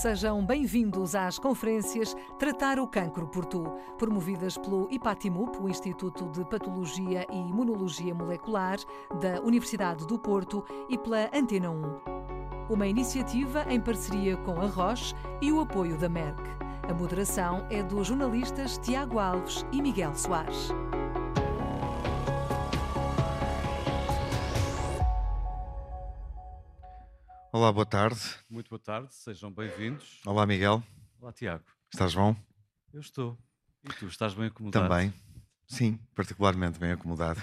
Sejam bem-vindos às conferências Tratar o Cancro por Tu, promovidas pelo IPATIMUP, o Instituto de Patologia e Imunologia Molecular da Universidade do Porto, e pela Antena 1. Uma iniciativa em parceria com a Roche e o apoio da Merck. A moderação é dos jornalistas Tiago Alves e Miguel Soares. Olá, boa tarde. Muito boa tarde, sejam bem-vindos. Olá, Miguel. Olá, Tiago. Estás bom? Eu estou. E tu, estás bem acomodado? Também. Sim, particularmente bem acomodado.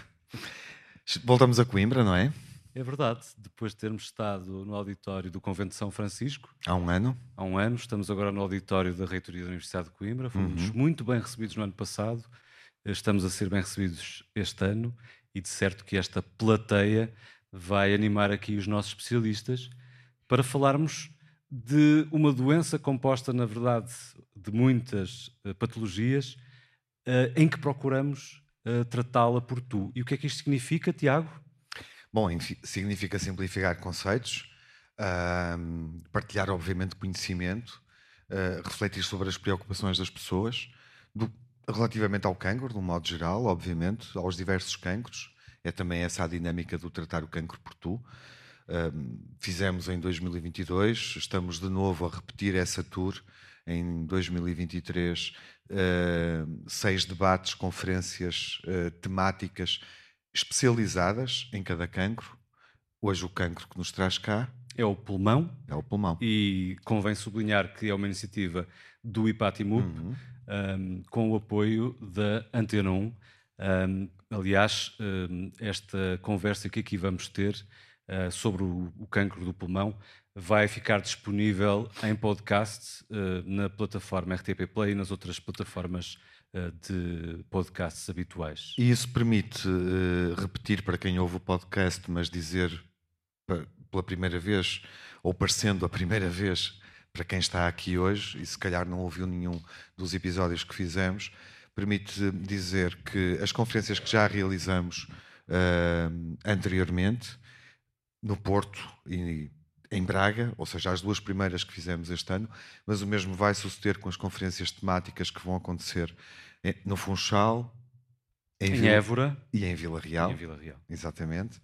Voltamos a Coimbra, não é? É verdade. Depois de termos estado no auditório do Convento de São Francisco. Há um ano. Há um ano. Estamos agora no auditório da Reitoria da Universidade de Coimbra. Fomos uhum. muito bem recebidos no ano passado. Estamos a ser bem recebidos este ano. E de certo que esta plateia vai animar aqui os nossos especialistas para falarmos de uma doença composta, na verdade, de muitas uh, patologias uh, em que procuramos uh, tratá-la por tu. E o que é que isto significa, Tiago? Bom, significa simplificar conceitos, partilhar, obviamente, conhecimento, refletir sobre as preocupações das pessoas, do, relativamente ao cancro, de um modo geral, obviamente, aos diversos cancros. É também essa a dinâmica do tratar o cancro por tu fizemos em 2022, estamos de novo a repetir essa tour em 2023, uh, seis debates, conferências uh, temáticas especializadas em cada cancro. Hoje o cancro que nos traz cá é o pulmão. É o pulmão. E convém sublinhar que é uma iniciativa do IPATIMUP, uhum. um, com o apoio da Antena 1. Um, aliás, esta conversa que aqui vamos ter uh, sobre o, o cancro do pulmão vai ficar disponível em podcast uh, na plataforma RTP Play e nas outras plataformas uh, de podcasts habituais. E isso permite repetir para quem ouve o podcast, mas dizer pela primeira vez, ou parecendo a primeira vez para quem está aqui hoje, e se calhar não ouviu nenhum dos episódios que fizemos, permite dizer que as conferências que já realizamos anteriormente no Porto e em Braga, ou seja, as duas primeiras que fizemos este ano, mas o mesmo vai suceder com as conferências temáticas que vão acontecer no Funchal, em, em Vila, Évora e em Vila Real. Em Vila Real. Exatamente.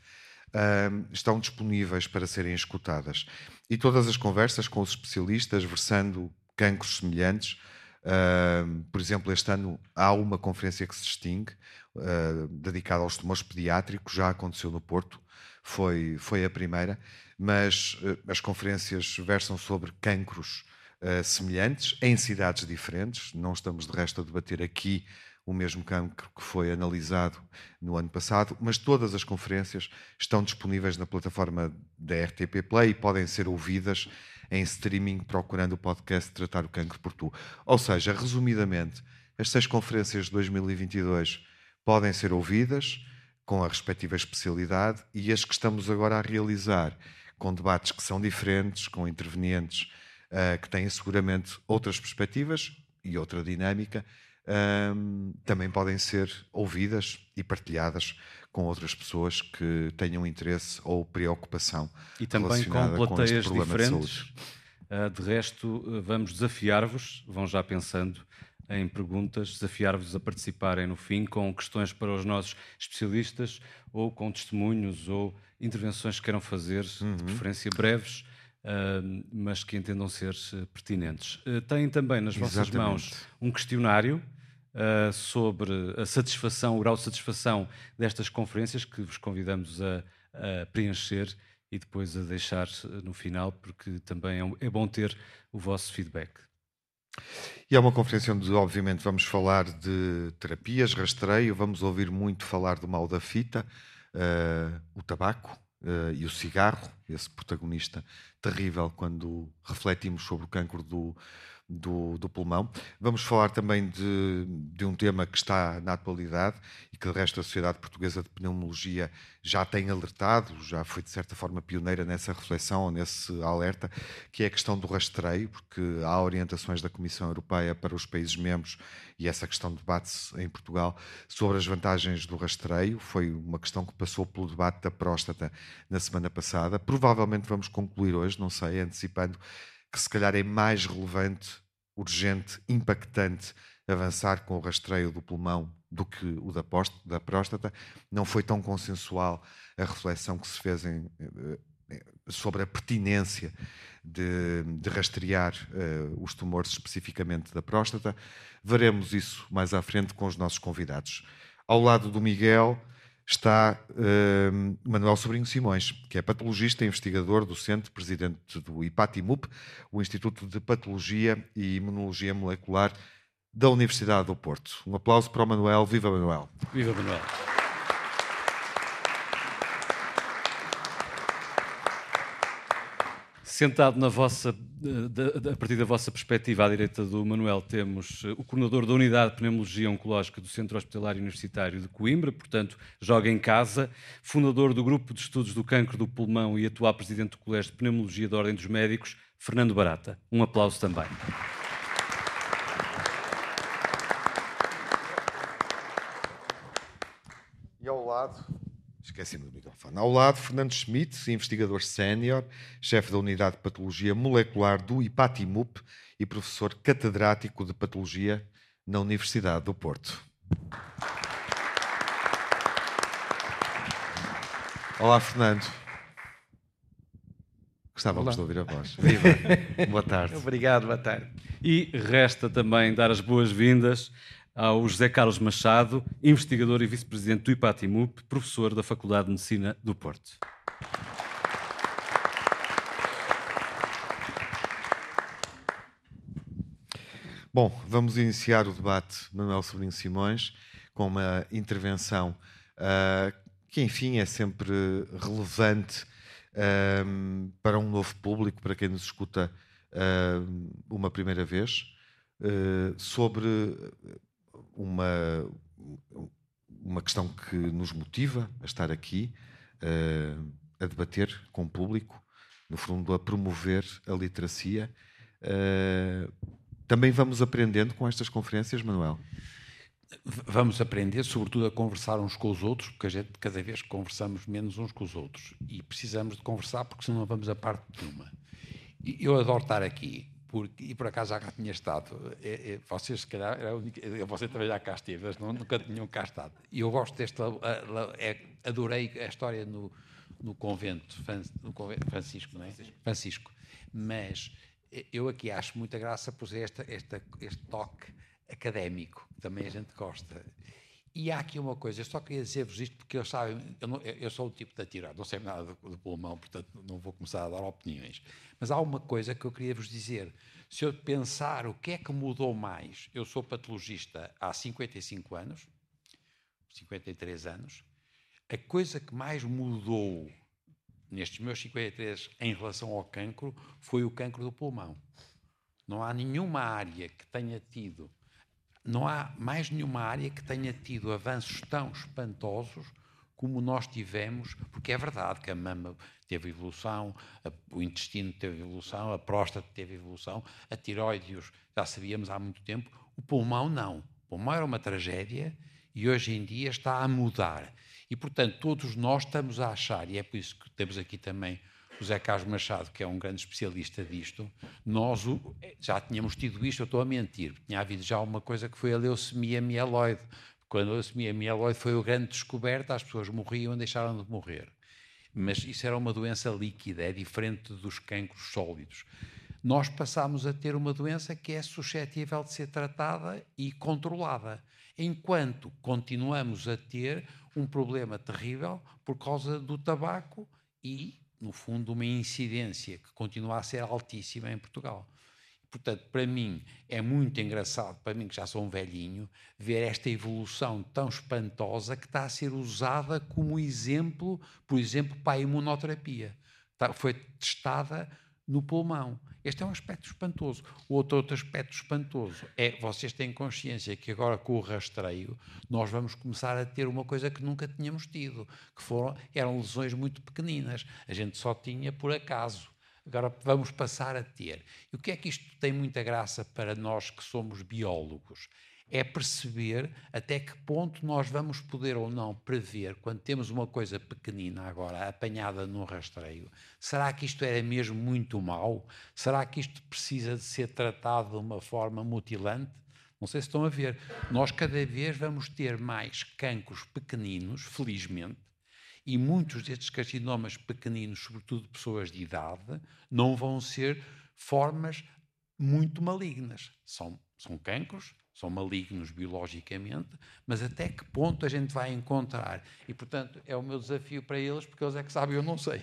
Um, estão disponíveis para serem escutadas. E todas as conversas com os especialistas, versando cancros semelhantes. Uh, por exemplo, este ano há uma conferência que se distingue, uh, dedicada aos tumores pediátricos, já aconteceu no Porto, foi, foi a primeira, mas uh, as conferências versam sobre cancros uh, semelhantes em cidades diferentes. Não estamos, de resto, a debater aqui o mesmo cancro que foi analisado no ano passado, mas todas as conferências estão disponíveis na plataforma da RTP Play e podem ser ouvidas em streaming procurando o podcast Tratar o Cancro por Tu. Ou seja, resumidamente, as seis conferências de 2022 podem ser ouvidas com a respectiva especialidade e as que estamos agora a realizar com debates que são diferentes, com intervenientes uh, que têm seguramente outras perspectivas e outra dinâmica, um, também podem ser ouvidas e partilhadas com outras pessoas que tenham interesse ou preocupação e também com plateias com diferentes. De, uh, de resto, uh, vamos desafiar-vos, vão já pensando em perguntas, desafiar-vos a participarem no fim com questões para os nossos especialistas ou com testemunhos ou intervenções que queiram fazer, uhum. de preferência breves, uh, mas que entendam ser uh, pertinentes. Uh, têm também nas vossas Exatamente. mãos um questionário uh, sobre a satisfação, o grau de satisfação destas conferências que vos convidamos a, a preencher e depois a deixar no final, porque também é, é bom ter o vosso feedback. E é uma conferência onde, obviamente, vamos falar de terapias, rastreio, vamos ouvir muito falar do mal da fita, uh, o tabaco uh, e o cigarro, esse protagonista terrível quando refletimos sobre o cancro do, do, do, pulmão. Vamos falar também de, de, um tema que está na atualidade e que, de resto, a Sociedade Portuguesa de Pneumologia já tem alertado, já foi, de certa forma, pioneira nessa reflexão nesse alerta, que é a questão do rastreio, porque há orientações da Comissão Europeia para os países membros e essa questão debate-se em Portugal sobre as vantagens do rastreio. Foi uma questão que passou pelo debate da próstata na semana passada. Provavelmente vamos concluir hoje, não sei, antecipando que se calhar é mais relevante, urgente, impactante avançar com o rastreio do pulmão do que o da, da próstata. Não foi tão consensual a reflexão que se fez em, eh, sobre a pertinência de, de rastrear uh, os tumores especificamente da próstata. Veremos isso mais à frente com os nossos convidados. Ao lado do Miguel está uh, Manuel Sobrinho Simões, que é patologista investigador, docente, presidente do IPATIMUP, o Instituto de Patologia e Imunologia Molecular da Universidade do Porto. Um aplauso para o Manuel. Viva Manuel! Viva Manuel! Sentado na vossa, a partir da vossa perspectiva à direita do Manuel, temos eh, o coordenador da Unidade de Pneumologia Oncológica do Centro Hospitalar Universitário de Coimbra, portanto, joga em casa, fundador do Grupo de Estudos do Cancro do Pulmão e atual presidente do Colégio de Pneumologia da Ordem dos Médicos, Fernando Barata. Um aplauso também. E ao lado, esqueci-me do microfone, ao lado, Fernando Schmidt, investigador sénior, chefe da Unidade de Patologia Molecular do IPATIMUP e professor catedrático de Patologia na Universidade do Porto. Olá, Fernando. Gostávamos Olá. de ouvir a voz. Viva! boa tarde. Obrigado, boa tarde. E resta também dar as boas-vindas ao José Carlos Machado, investigador e vice-presidente do IPATIMUP, professor da Faculdade de Medicina do Porto. Bom, vamos iniciar o debate, Manuel Sobrinho Simões, com uma intervenção uh, que, enfim, é sempre relevante uh, para um novo público, para quem nos escuta uh, uma primeira vez, sobre uma, uma questão que nos motiva a estar aqui, uh, a debater com o público, no fundo, a promover a literacia. Uh, também vamos aprendendo com estas conferências, Manuel? Vamos aprender, sobretudo, a conversar uns com os outros, porque a gente, cada vez conversamos menos uns com os outros. E precisamos de conversar, porque senão não vamos a parte nenhuma. Eu adoro estar aqui porque, e por acaso já cá tinha estado. É, é, vocês, se calhar, era a única, você também já cá esteve, mas nunca tinham cá estado. E eu gosto desta. É, adorei a história no, no convento, no convento Francisco, não é? Francisco. Mas eu aqui acho muita graça por esta, esta, este toque académico, que também a gente gosta. E há aqui uma coisa, eu só queria dizer-vos isto porque eu, sabe, eu, não, eu sou o tipo de atirar, não sei nada do, pulmão, portanto não vou começar a dar opiniões. Mas há uma coisa que eu queria vos dizer. Se eu pensar o que é que mudou mais, eu sou patologista há 55 anos, 53 anos, a coisa que mais mudou nestes meus 53 em relação ao cancro foi o cancro do pulmão. Não há nenhuma área que tenha tido não há mais nenhuma área que tenha tido avanços tão espantosos como nós tivemos, porque é verdade que a mama teve evolução, a, o intestino teve evolução, a próstata teve evolução, a tiroide já sabíamos há muito tempo, o pulmão não. O pulmão era uma tragédia e hoje em dia está a mudar. E, portanto, todos nós estamos a achar, e é por isso que temos aqui também José Carlos Machado, que é um grande especialista disto, nós já tínhamos tido isto, eu estou a mentir, tinha havido já uma coisa que foi a leucemia mieloide. Quando a leucemia mieloide foi o grande descoberta, as pessoas morriam e deixaram de morrer. Mas isso era uma doença líquida, é diferente dos cancros sólidos. Nós passámos a ter uma doença que é suscetível de ser tratada e controlada, enquanto continuamos a ter um problema terrível por causa do tabaco e no fundo, uma incidência que continua a ser altíssima em Portugal. Portanto, para mim, é muito engraçado, para mim que já sou um velhinho, ver esta evolução tão espantosa que está a ser usada como exemplo, por exemplo, para a imunoterapia. foi testada no pulmão. Este é um aspecto espantoso. O outro, outro aspecto espantoso é vocês têm consciência que agora com o rastreio nós vamos começar a ter uma coisa que nunca tínhamos tido, que foram, eram lesões muito pequeninas. A gente só tinha por acaso. Agora vamos passar a ter. E o que é que isto tem muita graça para nós que somos biólogos? É perceber até que ponto nós vamos poder ou não prever, quando temos uma coisa pequenina agora, apanhada num rastreio, será que isto era mesmo muito mau? Será que isto precisa de ser tratado de uma forma mutilante? Não sei se estão a ver. Nós cada vez vamos ter mais cancros pequeninos, felizmente, e muitos destes carcinomas pequeninos, sobretudo pessoas de idade, não vão ser formas muito malignas. São, são cancros, são malignos biologicamente, mas até que ponto a gente vai encontrar? E, portanto, é o meu desafio para eles, porque eles é que sabem, eu não sei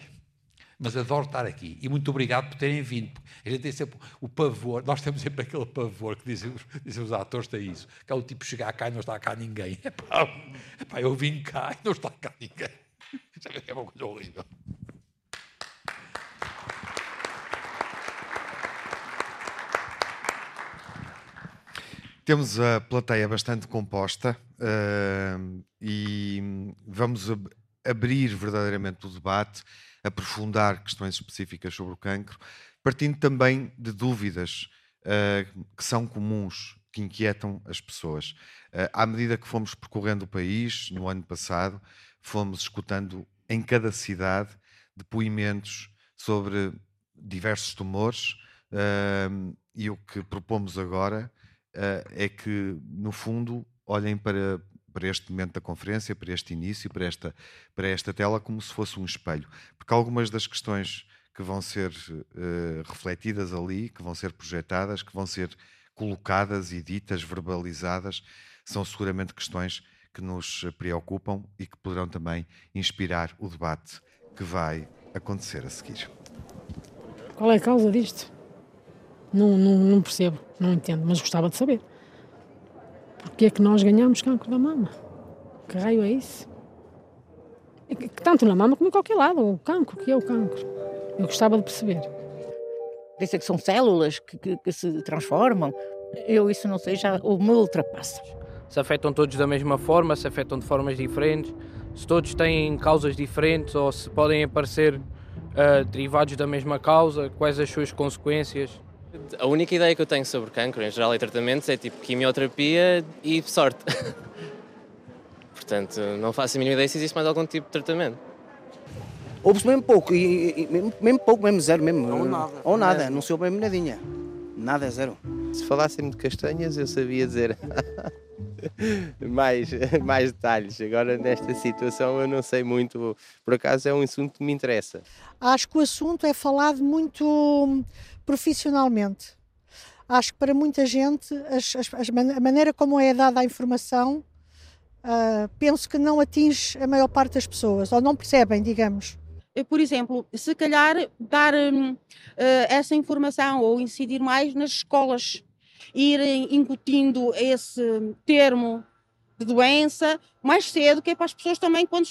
mas adoro estar aqui. E muito obrigado por terem vindo. A gente tem sempre o pavor, nós temos sempre aquele pavor que dizem, dizem os atores, tem isso, que é o tipo chegar cá e não está cá ninguém. Epá, epá, eu vim cá e não está cá ninguém. É uma coisa horrível. Temos a plateia bastante composta uh, e vamos ab abrir verdadeiramente o debate aprofundar questões específicas sobre o cancro, partindo também de dúvidas uh, que são comuns, que inquietam as pessoas. Uh, à medida que fomos percorrendo o país, no ano passado, fomos escutando em cada cidade depoimentos sobre diversos tumores e o que propomos agora é que, no fundo, olhem para, para este momento da conferência, para este início, para esta, para esta tela, como se fosse um espelho. Porque algumas das questões que vão ser uh, refletidas ali, que vão ser projetadas, que vão ser colocadas e ditas, verbalizadas, são seguramente questões que nos preocupam e que poderão também inspirar o debate que vai acontecer a seguir. Qual é a causa disto? Não, não, não percebo, não entendo, mas gostava de saber. Porque é que nós ganhamos cancro da mama? Que raio é isso? É que, tanto na mama como em qualquer lado. O cancro, o que é o cancro? Eu gostava de perceber. Disse que são células que, que, que, se transformam. Eu isso não sei, já me ultrapassa. Se afetam todos da mesma forma, se afetam de formas diferentes, se todos têm causas diferentes ou se podem aparecer uh, derivados da mesma causa, quais as suas consequências. A única ideia que eu tenho sobre cancro, em geral, e tratamentos é tipo quimioterapia e sorte. Portanto, não faço a mínima ideia se existe mais algum tipo de tratamento. Houve-se mesmo pouco, e, e, mesmo, mesmo, pouco, mesmo zero, mesmo. Ou nada. Ou nada, não se ouve mesmo nadinha. Nada é zero. Se falassem de castanhas, eu sabia dizer mais, mais detalhes. Agora, nesta situação, eu não sei muito. Por acaso, é um assunto que me interessa. Acho que o assunto é falado muito profissionalmente. Acho que para muita gente as, as, a maneira como é dada a informação uh, penso que não atinge a maior parte das pessoas, ou não percebem, digamos. Por exemplo, se calhar dar uh, essa informação ou incidir mais nas escolas, irem incutindo esse termo de doença mais cedo, que é para as pessoas também, quando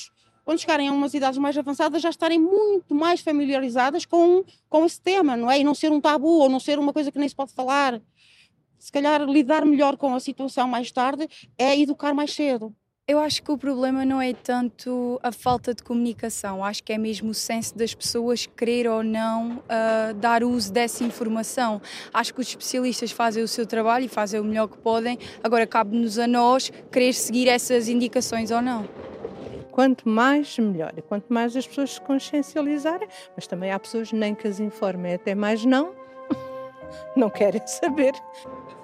quando chegarem a umas idades mais avançadas, já estarem muito mais familiarizadas com, com esse tema, não é? E não ser um tabu ou não ser uma coisa que nem se pode falar. Se calhar lidar melhor com a situação mais tarde é educar mais cedo. Eu acho que o problema não é tanto a falta de comunicação, acho que é mesmo o senso das pessoas querer ou não uh, dar uso dessa informação. Acho que os especialistas fazem o seu trabalho e fazem o melhor que podem, agora cabe-nos a nós querer seguir essas indicações ou não quanto mais, melhor. E quanto mais as pessoas se consciencializarem, mas também há pessoas nem que as informem, até mais não, não querem saber.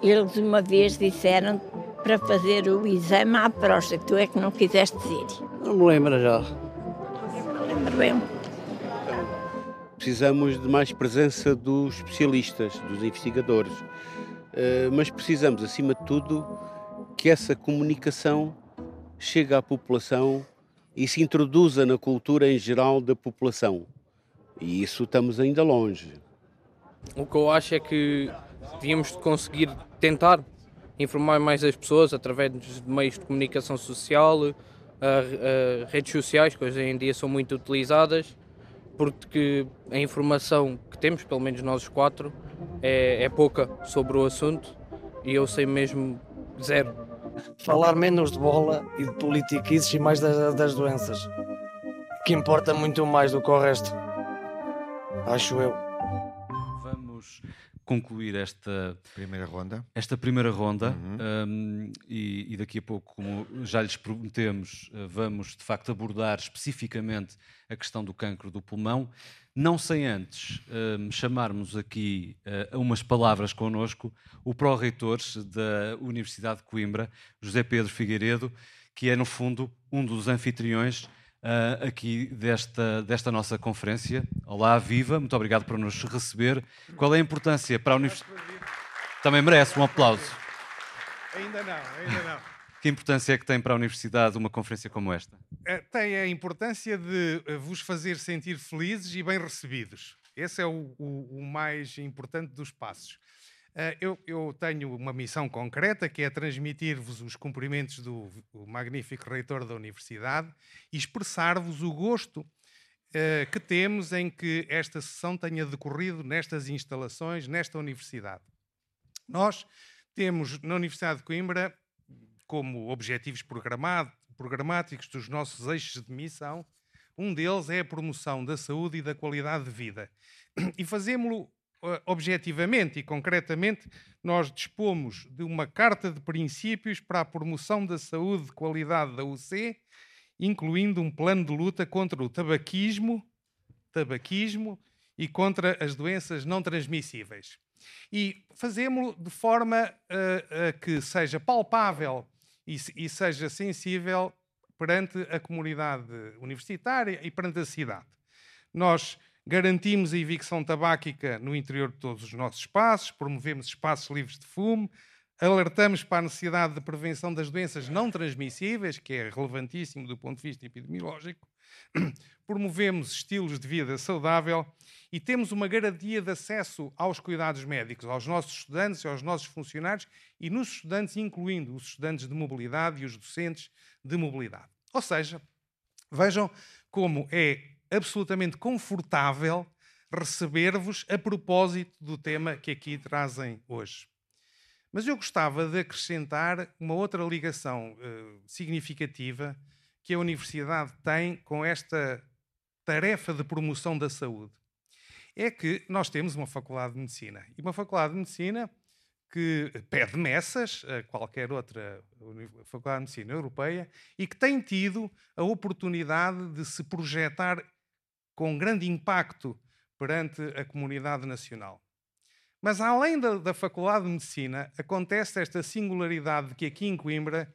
Eles uma vez disseram para fazer o exame à próstata, tu é que não quiseste ir. Não me lembro já. Não lembro bem. Precisamos de mais presença dos especialistas, dos investigadores, eh, mas precisamos, acima de tudo, que essa comunicação chegue à população e se introduza na cultura em geral da população. E isso estamos ainda longe. O que eu acho é que devíamos conseguir tentar informar mais as pessoas através de meios de comunicação social, uh, uh, redes sociais, que hoje em dia são muito utilizadas, porque a informação que temos, pelo menos nós quatro, é, é pouca sobre o assunto e eu sei mesmo zero falar menos de bola e de politiquices e mais das, das doenças, que importa muito mais do que o resto. Acho eu. Vamos concluir esta primeira ronda, esta primeira ronda uhum. um, e, e, daqui a pouco, como já lhes prometemos, uh, vamos de facto abordar especificamente a questão do cancro do pulmão. Não sem antes um, chamarmos aqui uh, umas palavras connosco o pró-reitor da Universidade de Coimbra, José Pedro Figueiredo, que é no fundo um dos anfitriões uh, aqui desta, desta nossa conferência. Olá, viva, muito obrigado por nos receber. Qual é a importância para a Universidade? Também merece um aplauso. Ainda não, ainda não. Que importância é que tem para a Universidade uma conferência como esta? É, tem a importância de eh, vos fazer sentir felizes e bem recebidos. Esse é o, o, o mais importante dos passos. Eh, eu, eu, tenho uma missão concreta que é transmitir-vos os cumprimentos do magnífico reitor da Universidade e expressar-vos o gosto uh, que temos em que esta sessão tenha decorrido nestas instalações, nesta Universidade. Nós temos na Universidade de Coimbra, como objetivos programáticos dos nossos eixos de missão, um deles é a promoção da saúde e da qualidade de vida. E fazemos-lo eh, objetivamente e concretamente, nós dispomos de uma carta de princípios para a promoção da saúde de qualidade da UC, incluindo um plano de luta contra o tabaquismo, tabaquismo e contra as doenças não transmissíveis. E fazemos-lo de forma uh, que seja palpável e, e seja sensível perante a comunidade universitária e perante a cidade. Nós Garantimos a evicção tabáquica no interior de todos os nossos espaços, promovemos espaços livres de fumo, alertamos para a necessidade de prevenção das doenças não transmissíveis, que é relevantíssimo do ponto de vista epidemiológico, promovemos estilos de vida saudável e temos uma garantia de acesso aos cuidados médicos, aos nossos estudantes e aos nossos funcionários e nos estudantes, incluindo os estudantes de mobilidade e os docentes de mobilidade. Ou seja, vejam como é absolutamente confortável receber-vos a propósito do tema que aqui trazem hoje. Mas eu gostava de acrescentar uma outra ligação uh, significativa que a Universidade tem com esta tarefa de promoção da saúde. É que nós temos uma Faculdade de Medicina. E uma Faculdade de Medicina que pede messas a qualquer outra Faculdade de Medicina europeia e que tem tido a oportunidade de se projetar com grande impacto perante a comunidade nacional. Mas além da, da, Faculdade de Medicina, acontece esta singularidade de que aqui em Coimbra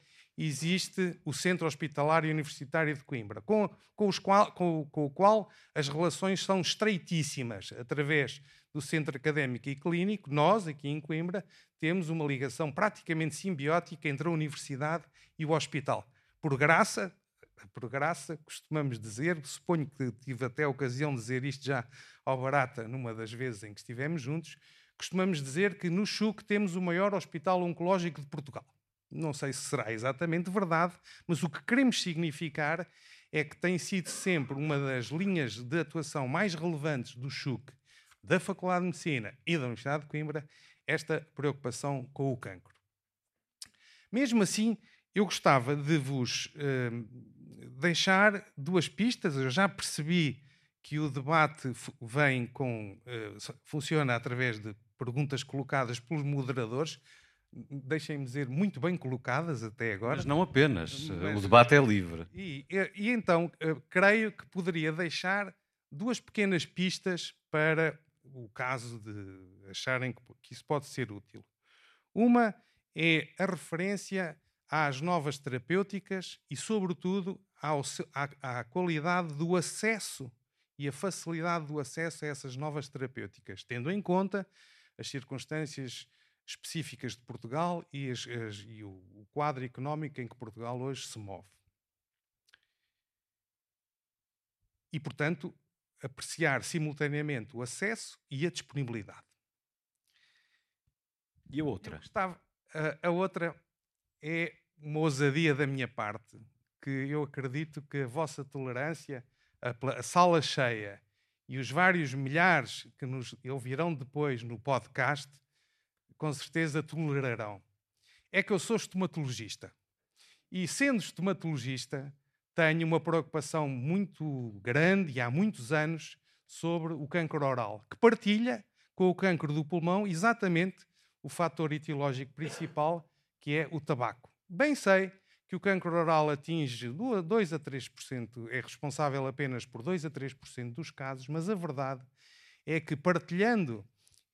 existe o Centro Hospitalário Universitário de Coimbra, com, com, qual, com, com o qual as relações são estreitíssimas. Através do Centro Académico e Clínico, nós, aqui em Coimbra, temos uma ligação praticamente simbiótica entre a universidade e o hospital. Por graça por graça, costumamos dizer, suponho que tive até a ocasião de dizer isto já ao Barata numa das vezes em que estivemos juntos, costumamos dizer que no CHUC temos o maior hospital oncológico de Portugal. Não sei se será exatamente verdade, mas o que queremos significar é que tem sido sempre uma das linhas de atuação mais relevantes do CHUC, da Faculdade de Medicina e da Universidade de Coimbra, esta preocupação com o cancro. Mesmo assim, eu gostava de vos uh, deixar duas pistas. Eu já percebi que o debate vem com uh, funciona através de perguntas colocadas pelos moderadores. Deixem-me dizer, muito bem colocadas até agora. Mas não apenas, Mas, o debate é livre. E, e, e então, uh, creio que poderia deixar duas pequenas pistas para o caso de acharem que, que isso pode ser útil. Uma é a referência às novas terapêuticas e, sobretudo, ao, à, à qualidade do acesso e a facilidade do acesso a essas novas terapêuticas, tendo em conta as circunstâncias específicas de Portugal e, as, as, e o, o quadro económico em que Portugal hoje se move. E, portanto, apreciar simultaneamente o acesso e a disponibilidade. E a outra? Estava, a, a outra é uma ousadia da minha parte, que eu acredito que a vossa tolerância, a, a sala cheia e os vários milhares que nos ouvirão depois no podcast, com certeza tolerarão. É que eu sou estomatologista. E sendo estomatologista, tenho uma preocupação muito grande e há muitos anos sobre o câncer oral, que partilha com o cancro do pulmão exatamente o fator etiológico principal, que é o tabaco. Bem sei que o cancro oral atinge 2 a 3%, é responsável apenas por 2 a 3% dos casos, mas a verdade é que partilhando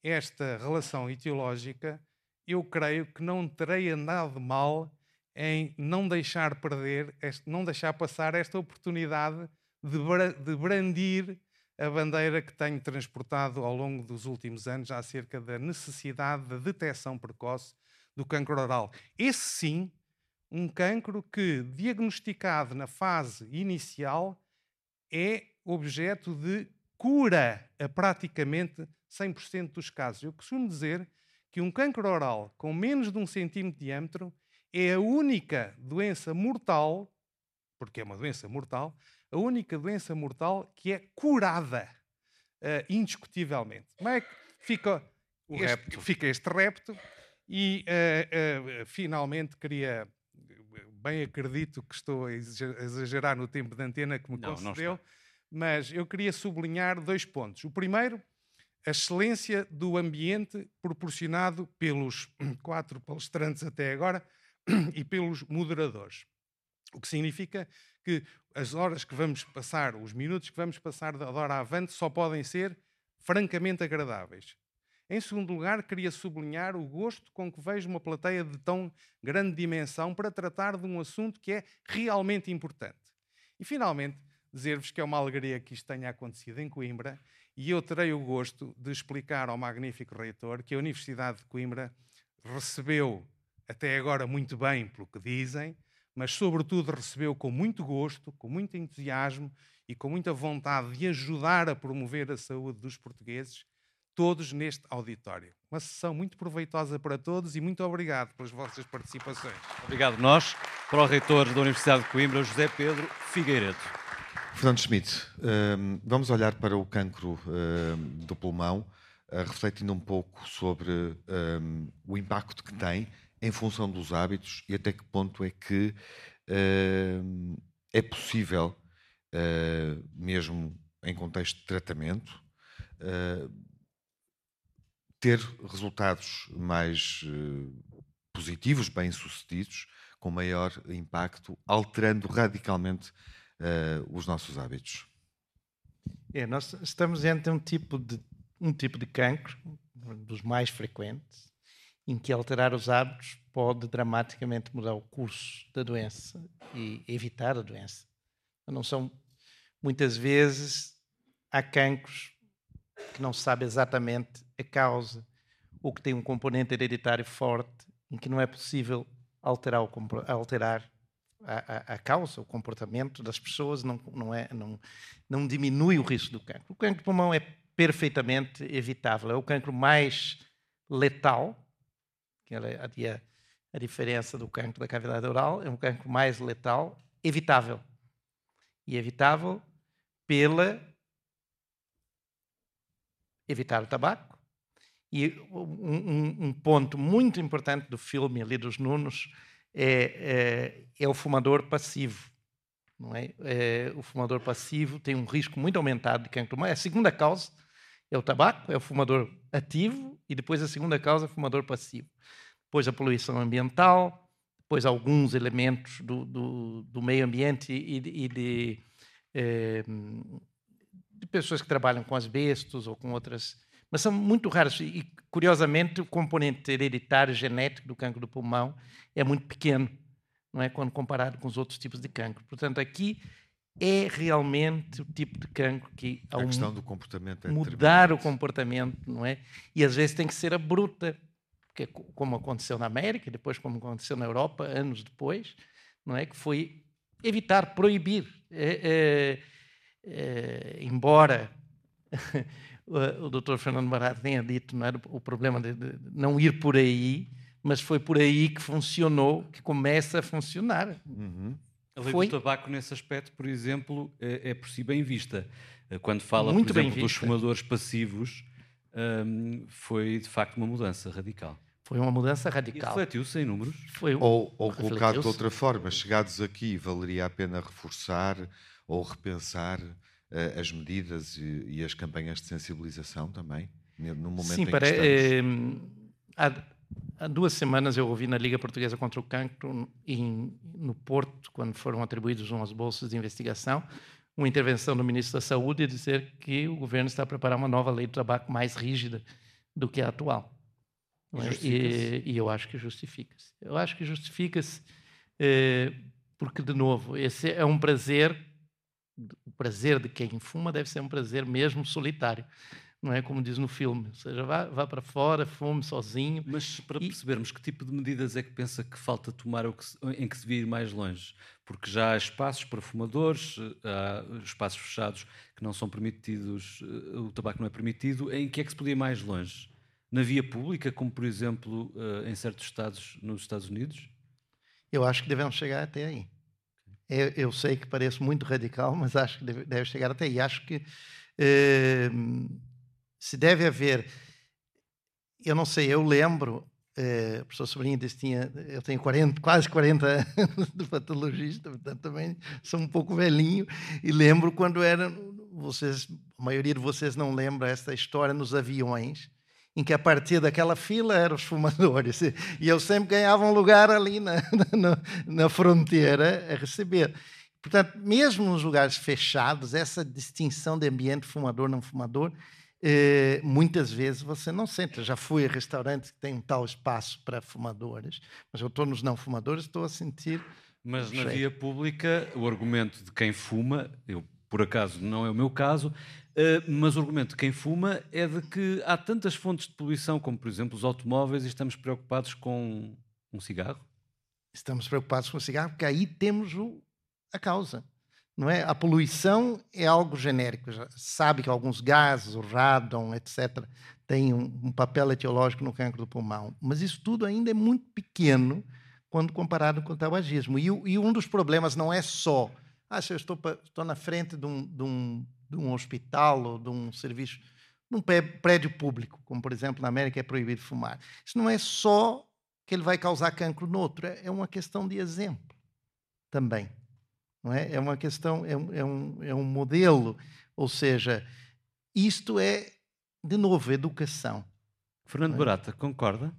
esta relação etiológica, eu creio que não terei andado mal em não deixar perder, não deixar passar esta oportunidade de brandir a bandeira que tenho transportado ao longo dos últimos anos acerca da necessidade da detecção precoce do cancro oral. Esse sim, um cancro que, diagnosticado na fase inicial, é objeto de cura a praticamente 100% dos casos. Eu costumo dizer que um cancro oral com menos de um centímetro de diâmetro é a única doença mortal, porque é uma doença mortal, a única doença mortal que é curada uh, indiscutivelmente. Como é que fica, este, fica este repto? E uh, uh, finalmente queria, bem acredito que estou a exagerar no tempo de antena que me não, concedeu, não mas eu queria sublinhar dois pontos. O primeiro a excelência do ambiente proporcionado pelos quatro palestrantes até agora e pelos moderadores. O que significa que as horas que vamos passar, os minutos que vamos passar da hora avante, só podem ser francamente agradáveis. Em segundo lugar, queria sublinhar o gosto com que vejo uma plateia de tão grande dimensão para tratar de um assunto que é realmente importante. E, finalmente, dizer-vos que é uma alegria que isto tenha acontecido em Coimbra e eu terei o gosto de explicar ao magnífico reitor que a Universidade de Coimbra recebeu, até agora muito bem, pelo que dizem, mas sobretudo recebeu com muito gosto, com muito entusiasmo e com muita vontade de ajudar a promover a saúde dos portugueses, todos neste auditório. Uma sessão muito proveitosa para todos e muito obrigado pelas vossas participações. Obrigado nós, para o reitor da Universidade de Coimbra, José Pedro Figueiredo. Fernando Schmidt, um, vamos olhar para o cancro um, do pulmão, uh, refletindo um pouco sobre um, o impacto que tem em função dos hábitos e até que ponto é que é possível, uh, mesmo em contexto de tratamento, uh, ter resultados mais positivos, bem-sucedidos, com maior impacto, alterando radicalmente uh, os nossos hábitos? É, nós estamos entre um tipo de um tipo de cancro, dos mais frequentes, em que alterar os hábitos pode dramaticamente mudar o curso da doença e evitar a doença. Não são muitas vezes há cancros que não se sabe exatamente a causa ou que tem um componente hereditário forte em que não é possível alterar, alterar a, a, causa, o comportamento das pessoas, não, não, é, não, não diminui o risco do cancro. O cancro de pulmão é perfeitamente evitável. É o cancro mais letal, que é a, a diferença do cancro da cavidade oral, é um cancro mais letal, evitável. E evitável pela evitar o tabaco. E um, um, ponto muito importante do filme ali dos Nunos é, é, é o fumador passivo. Não é? é? O fumador passivo tem um risco muito aumentado de cancro pulmonar. A segunda causa é o tabaco, é o fumador ativo, e depois a segunda causa é o fumador passivo. Depois a poluição ambiental, depois alguns elementos do, do, do meio ambiente e, e de, é, de, pessoas que trabalham com asbestos ou com outras. Mas são muito raros. E, curiosamente, o componente hereditário genético do cancro do pulmão é muito pequeno, não é? Quando comparado com os outros tipos de cancro. Portanto, aqui é realmente o tipo de cancro que a questão do comportamento é mudar o comportamento, não é? E às vezes tem que ser abrupta, porque é como aconteceu na América, depois como aconteceu na Europa anos depois, não é? Que foi evitar, proibir, é, é, é, embora o Dr. Fernando Barato tenha dito, não era o problema de, não ir por aí, mas foi por aí que funcionou, que começa a funcionar. Uhum. A lei foi... do tabaco, nesse aspecto, por exemplo, é, é por si bem vista. Eh, quando fala, Muito por exemplo, dos fumadores passivos, um, foi de facto uma mudança radical. Foi uma mudança radical. refletiu-se em números? Foi ou, ou colocado de outra forma, chegados aqui, valeria a pena reforçar ou repensar uh, as medidas e, e, as campanhas de sensibilização também? no momento Sim, em para, que estamos. há, há, duas semanas eu ouvi na Liga Portuguesa contra o Cancro, em, no Porto, quando foram atribuídos umas bolsas de investigação, uma intervenção do Ministro da Saúde dizer que o governo está a preparar uma nova lei do tabaco mais rígida do que a atual. E, e, e eu acho que justifica-se. Eu acho que justifica-se eh, porque, de novo, esse é um prazer, o prazer de quem fuma deve ser um prazer mesmo solitário não é como diz no filme, ou seja, vá, vá para fora, fume sozinho. Mas para e... percebermos que tipo de medidas é que pensa que falta tomar que se, em que se devia ir mais longe, porque já há espaços para fumadores, há espaços fechados que não são permitidos, eh, o tabaco não é permitido, em que é que se podia ir mais longe? Na via pública, como por exemplo eh, em certos estados nos Estados Unidos? Eu acho que devemos chegar até aí. Eu, eu sei que parece muito radical, mas acho que deve, deve chegar até aí. Acho que eh, se deve haver. Eu não sei, eu lembro, eh, a professora Sobrinha disse tinha, eu tenho 40, quase 40 anos de patologista, portanto também sou um pouco velhinho, e lembro quando era, vocês, a maioria de vocês não lembra essa história nos aviões, em que a partir daquela fila eram os fumadores, e eu sempre ganhava um lugar ali na, na, na fronteira a receber. Portanto, mesmo nos lugares fechados, essa distinção de ambiente fumador-não fumador eh, muitas vezes você não sente. Eu já fui a restaurantes que têm um tal espaço para fumadores, mas eu estou nos não fumadores, estou a sentir. Mas na via pública, o argumento de quem fuma, eu por acaso não é o meu caso, eh, mas o argumento de quem fuma é de que há tantas fontes de poluição, como por exemplo os automóveis, e estamos preocupados com um cigarro? Estamos preocupados com o cigarro, porque aí temos o, a causa não é? A poluição é algo genérico. Já sabe que alguns gases, o radon, etc., têm um, um, papel etiológico no cancro do pulmão, mas isso tudo ainda é muito pequeno quando comparado com o tabagismo. E, e um dos problemas não é só, ah, se eu estou, estou na frente de um, de, um, de um hospital ou de um serviço, num prédio público, como por exemplo na América é proibido fumar. Isso não é só que ele vai causar cancro no outro, é, é uma questão de exemplo também. Não é? é uma questão, é um, é, um, é um modelo, ou seja, isto é, de novo, educação. Fernando é? Barata, concorda?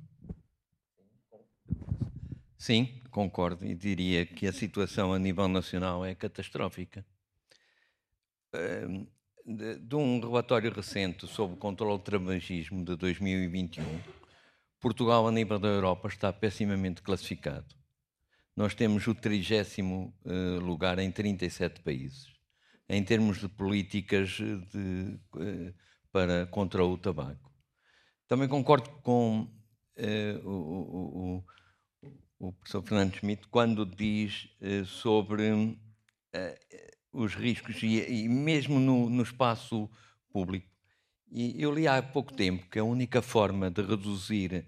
Sim, concordo e diria que a situação a nível nacional é catastrófica. De um relatório recente sobre o controle do tabagismo de 2021, Portugal, a nível da Europa, está pessimamente classificado. Nós temos o trigésimo uh, lugar em 37 países, em termos de políticas de, uh, para, contra o tabaco. Também concordo com uh, o, o, o, professor Fernando Schmidt quando diz sobre os riscos, e, e mesmo no, no espaço público. E eu li há pouco tempo que a única forma de reduzir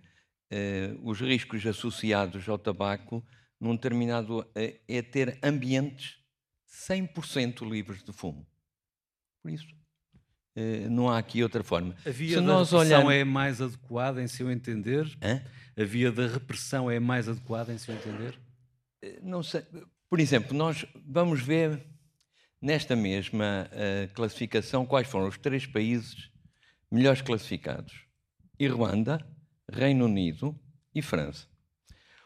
os riscos associados ao tabaco num determinado. é, ter ambientes 100% livres de fumo. Por isso, eh, não há aqui outra forma. A via Se da repressão olharmos... é mais adequada, em seu entender? Hã? A via da repressão é mais adequada, em seu entender? Eh, não sei. Por exemplo, nós vamos ver nesta mesma uh, classificação quais foram os três países melhores classificados: Irlanda, Reino Unido e França.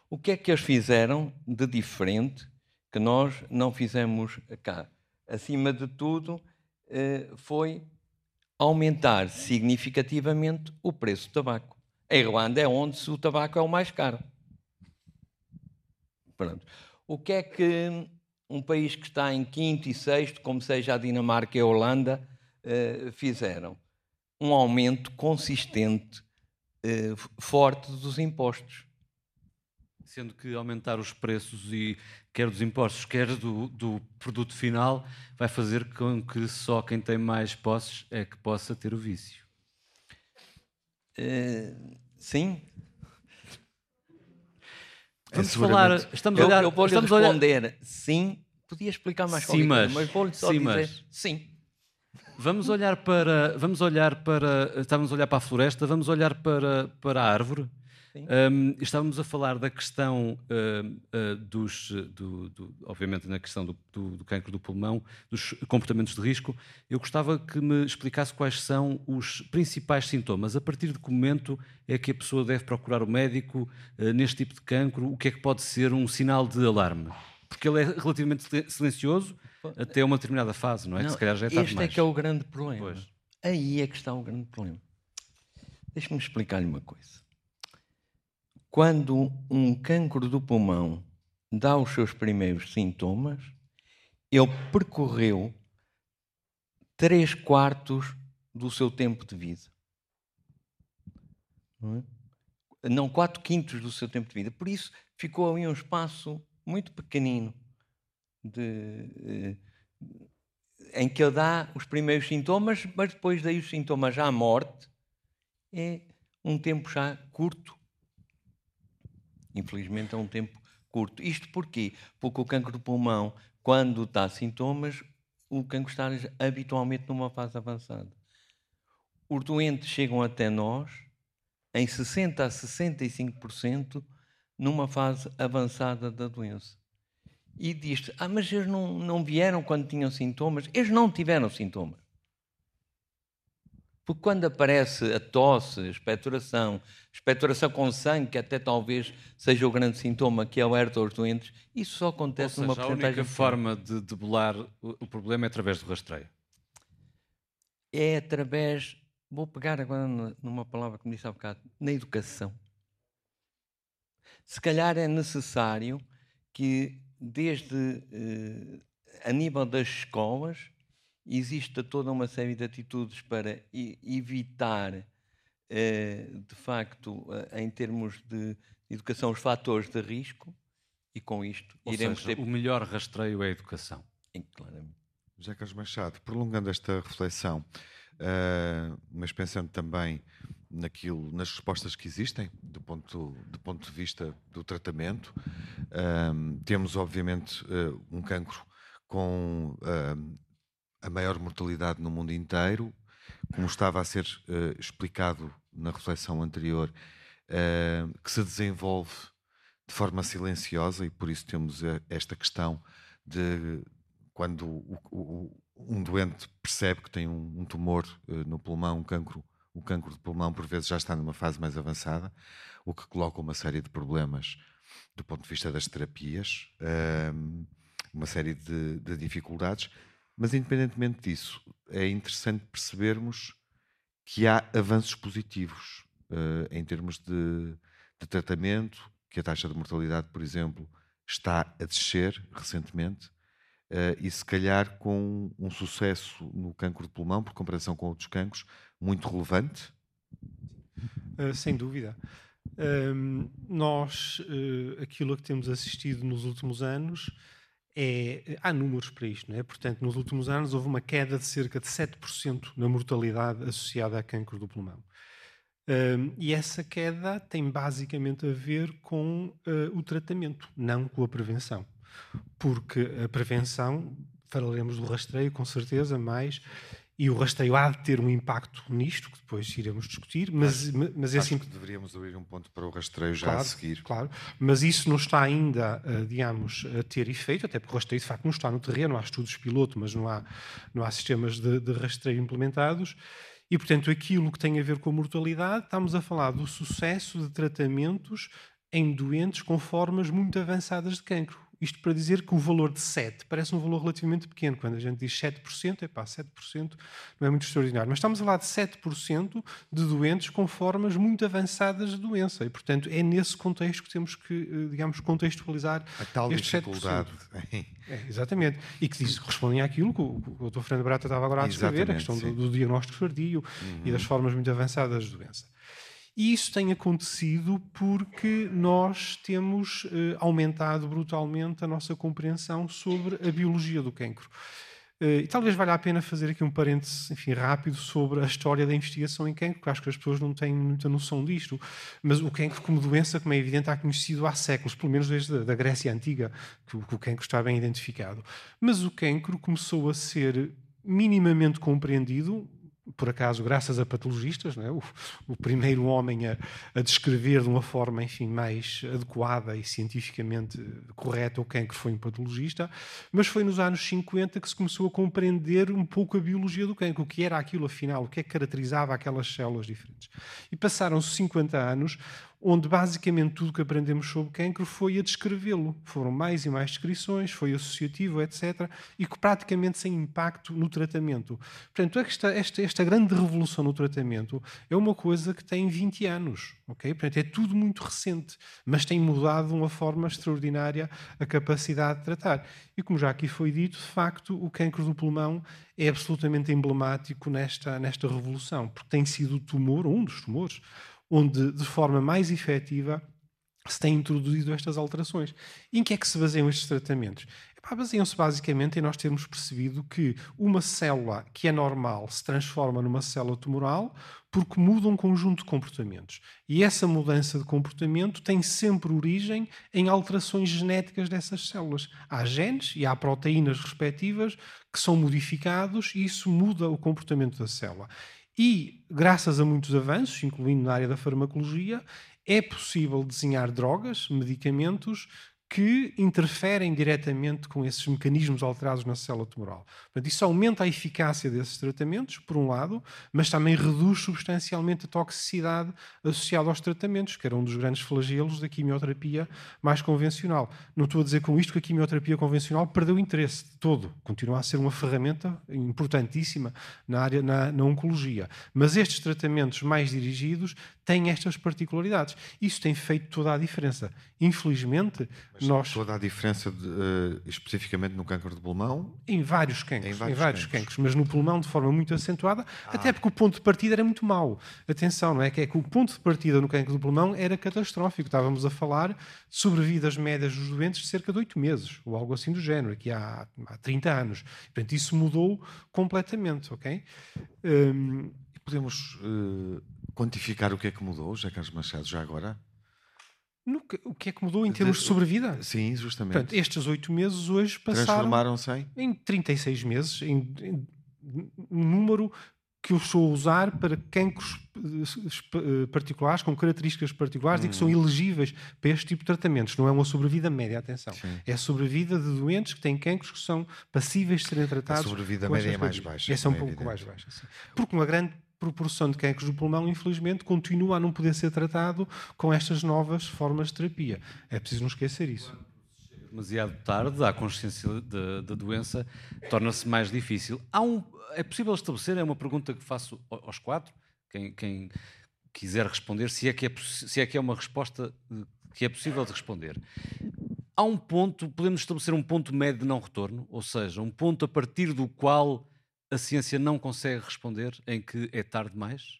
O que é que eles fizeram de diferente que nós não fizemos cá? Acima de tudo, eh, foi aumentar significativamente o preço do tabaco. A Irlanda é onde o tabaco é o mais caro. Pronto. O que é que um país que está em quinto e sexto, como seja a Dinamarca e a Holanda, eh, fizeram? Um aumento consistente, eh, forte dos impostos sendo que aumentar os preços e quer dos impostos, quer do, do, produto final, vai fazer com que só quem tem mais posses é que possa ter o vício. Uh, sim. Vamos é falar. Estamos eu, a olhar, eu vou lhe responder olhar... sim. Podia explicar mais sim, mas, mas vou-lhe só sim, dizer mas. sim. Vamos olhar para, vamos olhar para, estávamos a olhar para a floresta, vamos olhar para, para a árvore Um, estávamos a falar da questão uh, uh, dos, do, do, obviamente na questão do, do, do cancro do pulmão, dos comportamentos de risco. Eu gostava que me explicasse quais são os principais sintomas. A partir de que momento é que a pessoa deve procurar o médico uh, neste tipo de cancro? O que é que pode ser um sinal de alarme? Porque ele é relativamente silencioso até uma determinada fase, não é? Não, que se calhar já é tarde Este mais. é que é o grande problema. Pois. Aí é que está o grande problema. Deixe-me explicar-lhe uma coisa. Quando um cancro do pulmão dá os seus primeiros sintomas, ele percorreu três quartos do seu tempo de vida. Não, é? quatro quintos do seu tempo de vida. Por isso ficou ali um espaço muito pequenino de, eh, em que ele dá os primeiros sintomas, mas depois daí os sintomas já à morte é um tempo já curto. Infelizmente é um tempo curto. Isto porquê? Porque o cancro do pulmão, quando dá sintomas, o cancro está habitualmente numa fase avançada. Os doentes chegam até nós em 60 a 65% numa fase avançada da doença. E diz ah, mas eles não, não vieram quando tinham sintomas? Eles não tiveram sintomas. Porque quando aparece a tosse, a expectoração, expectoração com sangue, que até talvez seja o grande sintoma, que é o herto aos doentes, isso só acontece Ou seja, numa porcentagem... A única forma de debelar o problema é através do rastreio. É através, vou pegar agora numa palavra que me disse há bocado, na educação. Se calhar é necessário que, desde eh, a nível das escolas, existe toda uma série de atitudes para evitar, eh, de facto, eh, em termos de educação, os fatores de risco, e com isto Ou iremos seja, ter. O melhor rastreio é a educação. Claramente. José Carlos Machado, prolongando esta reflexão, uh, mas pensando também naquilo, nas respostas que existem do ponto, do ponto de vista do tratamento, uh, temos obviamente uh, um cancro com a maior mortalidade no mundo inteiro, como estava a ser explicado na reflexão anterior, que se desenvolve de forma silenciosa e por isso temos esta questão de quando o, o, um doente percebe que tem um, um tumor uh, no pulmão, um cancro, o cancro de pulmão por vezes já está numa fase mais avançada, o que coloca uma série de problemas do ponto de vista das terapias, uh, uma série de, de, dificuldades, mas independentemente disso, é interessante percebermos que há avanços positivos uh, em termos de, de tratamento, que a taxa de mortalidade, por exemplo, está a descer recentemente, Uh, e se calhar com um sucesso no cancro de pulmão, por comparação com outros cancros, muito relevante? Uh, sem dúvida. Uh, nós, aquilo a que temos assistido nos últimos anos, é, há números para isto, não é? Portanto, nos últimos anos houve uma queda de cerca de 7% na mortalidade associada a cancro do pulmão. e essa queda tem basicamente a ver com o tratamento, não com a prevenção porque a prevenção, falaremos do rastreio com certeza, mais e o rastreio há de ter um impacto nisto, que depois iremos discutir, mas, mas, mas é assim que deveríamos abrir um ponto para o rastreio já claro, a seguir. Claro, mas isso não está ainda, digamos, a ter efeito, até porque o rastreio de facto não está no terreno, há estudos piloto, mas não há, não há sistemas de, de rastreio implementados. E, portanto, aquilo que tem a ver com a mortalidade, estamos a falar do sucesso de tratamentos em doentes com formas muito avançadas de cancro. Isto para dizer que o valor de 7 parece um valor relativamente pequeno. Quando a gente diz 7%, é pá, 7% não é muito extraordinário. Mas estamos a falar de 7% de doentes com formas muito avançadas de doença. E, portanto, é nesse contexto que temos que, eh, digamos, contextualizar a tal estes dificuldade. 7%. É, exatamente. E que diz, respondem àquilo que o, o Dr. Fernando Barata estava agora a descrever, a questão do, do, diagnóstico tardio uhum. e das formas muito avançadas de doença. E isso tem acontecido porque nós temos eh, aumentado brutalmente a nossa compreensão sobre a biologia do cancro. Eh, e talvez valha a pena fazer aqui um parênteses enfim, rápido sobre a história da investigação em cancro, porque acho que as pessoas não têm muita noção disto. Mas o cancro, como doença, como é evidente, há conhecido há séculos, pelo menos desde a Grécia Antiga, que o, que o cancro está bem identificado. Mas o cancro começou a ser minimamente compreendido por acaso, graças a patologistas, é? o, o, primeiro homem a, a, descrever de uma forma, enfim, mais adequada e cientificamente correta o cancro foi um patologista, mas foi nos anos 50 que se começou a compreender um pouco a biologia do cancro, o que era aquilo afinal, o que é que caracterizava aquelas células diferentes. E passaram-se 50 anos, onde basicamente tudo que aprendemos sobre cancro foi a descrevê-lo. Foram mais e mais descrições, foi associativo, etc. E que praticamente sem impacto no tratamento. Portanto, esta, esta, esta grande revolução no tratamento é uma coisa que tem 20 anos. Okay? Portanto, é tudo muito recente, mas tem mudado de uma forma extraordinária a capacidade de tratar. E como já aqui foi dito, de facto, o cancro do pulmão é absolutamente emblemático nesta, nesta revolução, porque tem sido o tumor, um dos tumores, onde de forma mais efetiva se têm introduzido estas alterações. Em que é que se baseiam estes tratamentos? Baseiam-se basicamente em nós termos percebido que uma célula que é normal se transforma numa célula tumoral porque muda um conjunto de comportamentos. E essa mudança de comportamento tem sempre origem em alterações genéticas dessas células. Há genes e há proteínas respectivas que são modificados e isso muda o comportamento da célula. E, graças a muitos avanços, incluindo na área da farmacologia, é possível desenhar drogas, medicamentos que interferem diretamente com esses mecanismos alterados na célula tumoral. Portanto, isso aumenta a eficácia desses tratamentos, por um lado, mas também reduz substancialmente a toxicidade associada aos tratamentos, que era um dos grandes flagelos da quimioterapia mais convencional. Não estou a dizer com isto que a quimioterapia convencional perdeu interesse todo, continua a ser uma ferramenta importantíssima na área na, na oncologia, mas estes tratamentos mais dirigidos têm estas particularidades. Isso tem feito toda a diferença. Infelizmente, Mas nós. Toda a diferença, de, uh, especificamente no câncer de pulmão? Em vários cancros. Em vários, em vários cancros. mas no pulmão de forma muito acentuada, ah. até porque o ponto de partida era muito mau. Atenção, não é? Que é que o ponto de partida no câncer do pulmão era catastrófico. Estávamos a falar de sobrevidas médias dos doentes de cerca de oito meses, ou algo assim do género, aqui há, há 30 anos. Portanto, isso mudou completamente, ok? Um, Podemos. Uh quantificar o que é que mudou, José Carlos Machado, já agora? No, o que é que mudou em termos de sobrevida? Sim, justamente. Portanto, estes oito meses hoje passaram. Transformaram-se em? Em 36 meses, em, em um número que eu estou a usar para cancros eh, particulares, com características particulares hum. e que são hum. elegíveis para este tipo de tratamentos. Não é uma sobrevida média, atenção. Sim. É sobrevida de doentes que têm cancros que são passíveis de serem tratados. A sobrevida média é mais baixa. Essa é um é pouco evidente. mais baixa. Sim. Porque uma grande proporção de cancros do pulmão, infelizmente, continua a não poder ser tratado com estas novas formas de terapia. É preciso não esquecer isso. Demasiado tarde, a consciência da doença torna-se mais difícil. Há um, é possível estabelecer, é uma pergunta que faço aos quatro, quem, quem quiser responder, se é, que é, se é que é uma resposta que é possível de responder. Há um ponto, podemos estabelecer um ponto médio de não retorno, ou seja, um ponto a partir do qual a ciência não consegue responder em que é tarde demais?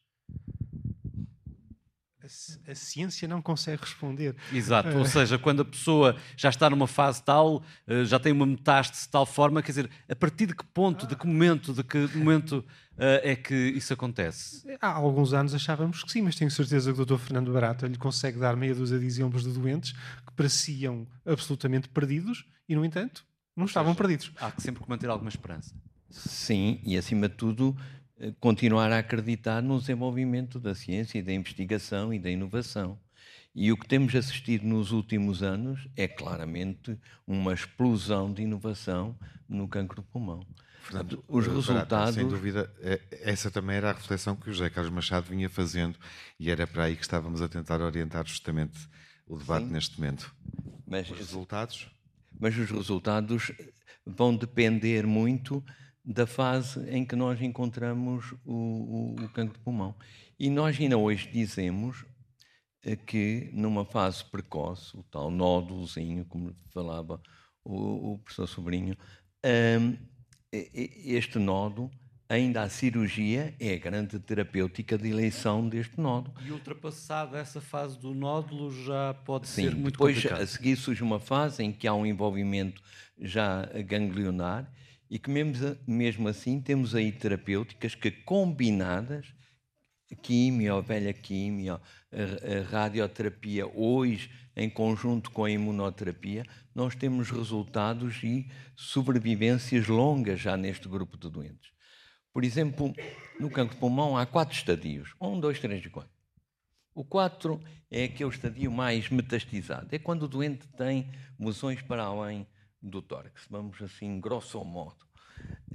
A, a, ciência não consegue responder. Exato, ou seja, quando a pessoa já está numa fase tal, uh, já tem uma metástase de tal forma, quer dizer, a partir de que ponto, de que momento, de que momento uh, é que isso acontece? Há alguns anos achávamos que sim, mas tenho certeza que o Dr. Fernando Barata lhe consegue dar meia dúzia de exemplos de doentes que pareciam absolutamente perdidos e, no entanto, não estavam seja, perdidos. Há que sempre manter alguma esperança. Sim, e acima de tudo, eh, continuar a acreditar no desenvolvimento da ciência e da investigação e da inovação. E o que temos assistido nos últimos anos é claramente uma explosão de inovação no cancro do pulmão. Portanto, os resultados. Sem dúvida, é, essa também era a reflexão que o José Carlos Machado vinha fazendo e era para aí que estávamos a tentar orientar justamente o debate Sim. neste momento. Mas, os resultados? Mas os resultados vão depender muito da fase em que nós encontramos o, o, o cancro de pulmão. E nós ainda hoje dizemos eh, que numa fase precoce, o tal nódulozinho, como falava o, o professor Sobrinho, um, este nódulo, ainda a cirurgia é a grande terapêutica de eleição deste nódulo. E ultrapassada essa fase do nódulo já pode Sim, ser muito depois, complicado. a seguir surge uma fase em que há um envolvimento já ganglionar e que mesmo, mesmo assim temos aí terapêuticas que combinadas, químio, velha químio, a, a radioterapia, hoje em conjunto com a imunoterapia, nós temos resultados e sobrevivências longas já neste grupo de doentes. Por exemplo, no cancro de pulmão há quatro estadios: um, dois, três e quatro. O 4 é aquele estadio mais metastizado. É quando o doente tem lesões para além do tórax, vamos assim, grosso modo.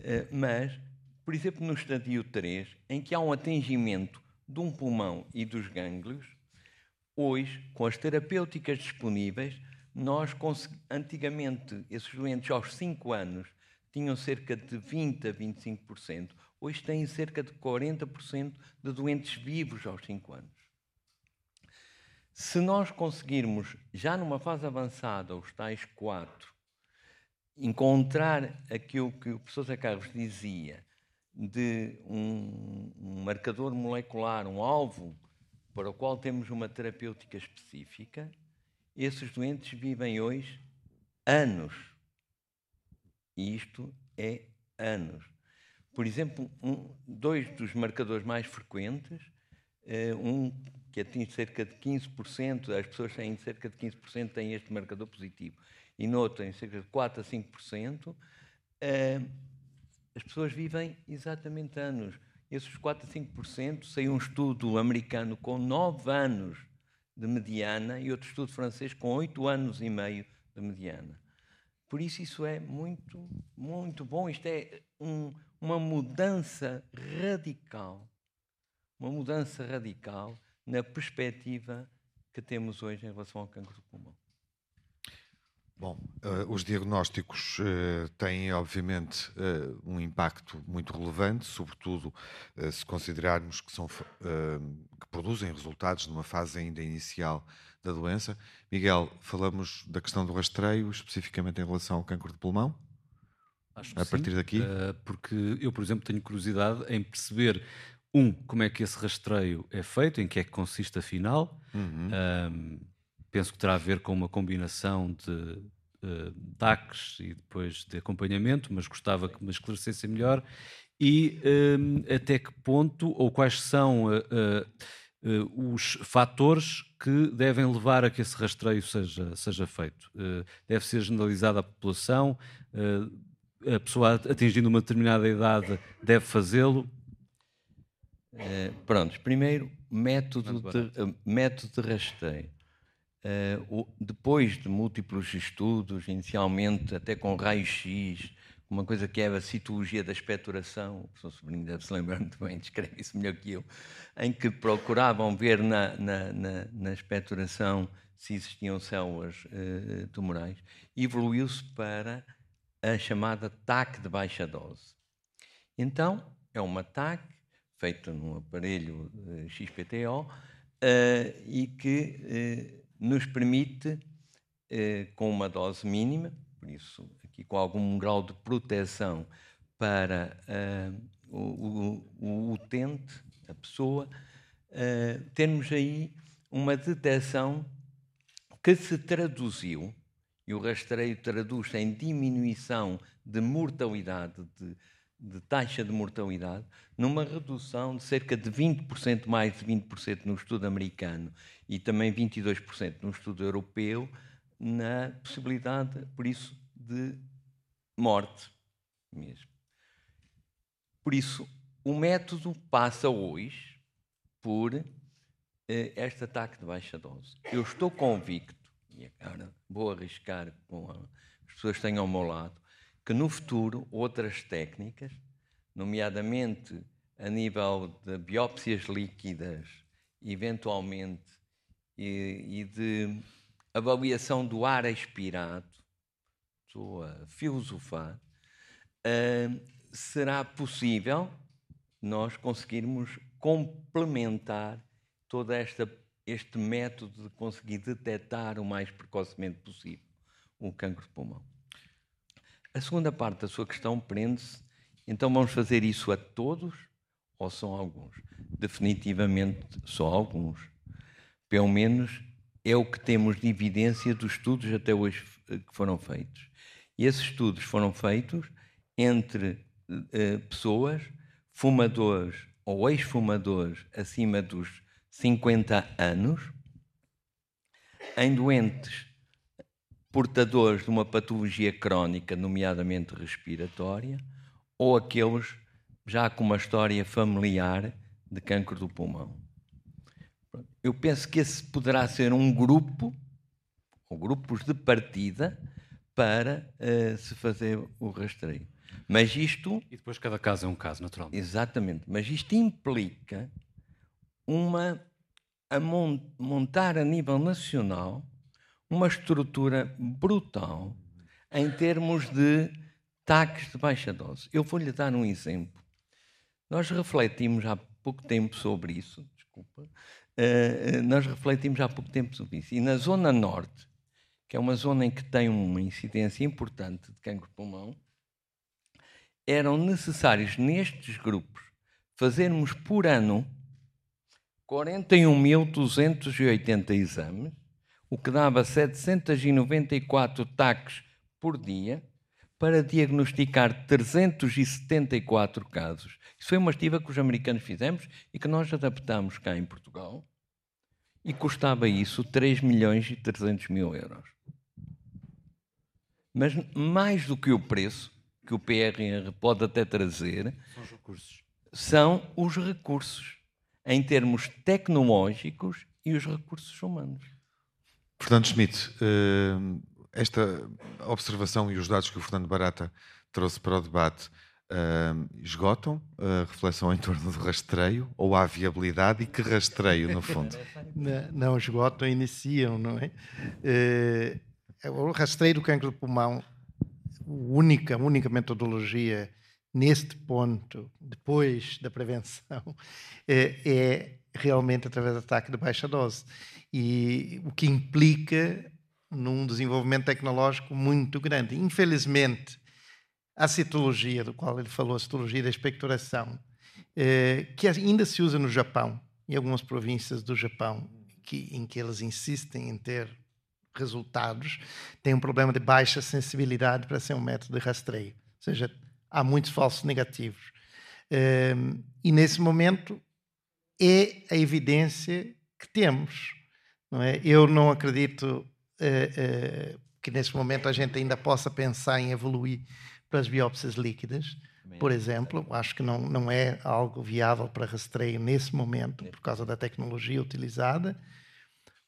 Eh, mas, por exemplo, no estadio 3, em que há um atingimento de um pulmão e dos gânglios, hoje, com as terapêuticas disponíveis, nós antigamente, esses doentes aos 5 anos tinham cerca de 20 a 25%, hoje têm cerca de 40% de doentes vivos aos 5 anos. Se nós conseguirmos, já numa fase avançada, os tais quatro, encontrar aquilo que o professor Zé Carlos dizia de um, um marcador molecular, um alvo para o qual temos uma terapêutica específica, esses doentes vivem hoje anos. E isto é anos. Por exemplo, um, dois dos marcadores mais frequentes, uh, um que atinge cerca de 15%, as pessoas têm cerca de 15% têm este marcador positivo, e no outro têm cerca de 4 a 5%, eh, as pessoas vivem exatamente anos. Esses 4 a 5% saiu um estudo americano com 9 anos de mediana e outro estudo francês com 8 anos e meio de mediana. Por isso, isso é muito, muito bom. Isto é um, uma mudança radical. Uma mudança radical na perspectiva que temos hoje em relação ao cancro do pulmão. Bom, uh, os diagnósticos uh, têm, obviamente, uh, um impacto muito relevante, sobretudo se considerarmos que, são, que produzem resultados numa fase ainda inicial da doença. Miguel, falamos da questão do rastreio, especificamente em relação ao cancro de pulmão? Acho que a partir sim, daqui? porque eu, por exemplo, tenho curiosidade em perceber um, como é que esse rastreio é feito, em que é que consiste afinal. Uhum. Um, penso que terá a ver com uma combinação de uh, DACs e depois de acompanhamento, mas gostava que me esclarecessem melhor. E um, até que ponto ou quais são uh, os fatores que devem levar a que esse rastreio seja, seja feito? deve ser generalizado à população? a pessoa atingindo uma determinada idade deve fazê-lo? Uh, prontos, primeiro, método de, método de rastreio. O, depois de múltiplos estudos, inicialmente até com raio-x, uma coisa que é a citologia da expectoração, o professor Sobrinho deve se lembrar muito bem, descreve isso melhor que eu, em que procuravam ver na, na, na, na se existiam células uh, tumorais, evoluiu-se para a chamada TAC de baixa dose. Então, é uma TAC feita num aparelho uh, XPTO uh, e que uh, nos permite, com uma dose mínima, por isso aqui com algum grau de proteção para o, o, utente, a pessoa, termos aí uma detecção que se traduziu, e o rastreio traduz em diminuição de mortalidade, de de taxa de mortalidade, numa redução de cerca de 20%, mais de 20% no estudo americano e também 22% no estudo europeu, na possibilidade, por isso, de morte mesmo. Por isso, o método passa hoje por eh, este ataque de baixa dose. Eu estou convicto, e agora vou arriscar com as pessoas que tenham ao meu lado, que no futuro outras técnicas, nomeadamente a nível de biópsias líquidas, eventualmente, e, e de avaliação do ar expirado, estou a filosofar, uh, será possível nós conseguirmos complementar todo esta, este método de conseguir detectar o mais precocemente possível o cancro de pulmão. A segunda parte da sua questão prende-se, então vamos fazer isso a todos ou são alguns? Definitivamente só alguns. Pelo menos é o que temos de evidência dos estudos até hoje que foram feitos. E esses estudos foram feitos entre uh, pessoas, fumadores ou ex-fumadores acima dos 50 anos, em doentes portadores de uma patologia crónica, nomeadamente respiratória, ou aqueles já com uma história familiar de cancro do pulmão. Eu penso que esse poderá ser um grupo, ou grupos de partida, para uh, se fazer o rastreio. Mas isto. E depois cada caso é um caso, naturalmente. Exatamente. Mas isto implica uma. A montar a nível nacional uma estrutura brutal em termos de taques de baixa dose. Eu vou-lhe dar um exemplo. Nós refletimos há pouco tempo sobre isso, desculpa, uh, nós refletimos há pouco tempo sobre isso. E na Zona Norte, que é uma zona em que tem uma incidência importante de cancro de pulmão, eram necessários nestes grupos fazermos por ano 41.280 exames, o que dava 794 taques por dia, para diagnosticar 374 casos. Isso foi uma estiva que os americanos fizemos e que nós adaptamos cá em Portugal e custava isso 3 milhões e 300 mil euros. Mas mais do que o preço, que o PRR pode até trazer, são os recursos, são os recursos em termos tecnológicos e os recursos humanos. Portanto, Schmidt, uh, esta observação e os dados que o Fernando Barata trouxe para o debate uh, esgotam a reflexão em torno do rastreio ou há viabilidade e que rastreio, no fundo? não, não esgotam, iniciam, não é? Uh, o rastreio do cancro do pulmão, única, única metodologia neste ponto, depois da prevenção, é, é realmente através do ataque de baixa dose. E o que implica num desenvolvimento tecnológico muito grande. Infelizmente, a citologia, do qual ele falou, a citologia da expectoração, eh, que ainda se usa no Japão, em algumas províncias do Japão, que, em que eles insistem em ter resultados, tem um problema de baixa sensibilidade para ser um método de rastreio. Ou seja, há muitos falsos negativos. Eh, e nesse momento é a evidência que temos. Não é? Eu não acredito uh, uh, que nesse momento a gente ainda possa pensar em evoluir para as biópsias líquidas, por exemplo. Acho que não, não é algo viável para rastreio nesse momento, por causa da tecnologia utilizada.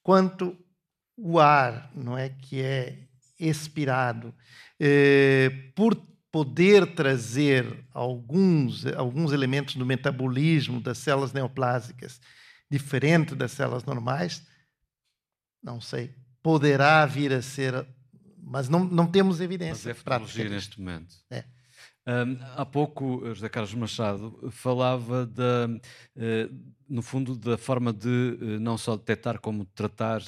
Quanto o ar, não é, que é expirado, eh, por poder trazer alguns, alguns elementos do metabolismo das células neoplásicas diferente das células normais, não sei poderá vir a ser, mas não, não temos evidência mas é neste momento. É. Um, há pouco, José Carlos Machado falava da, uh, no fundo da forma de uh, não só detectar como tratar,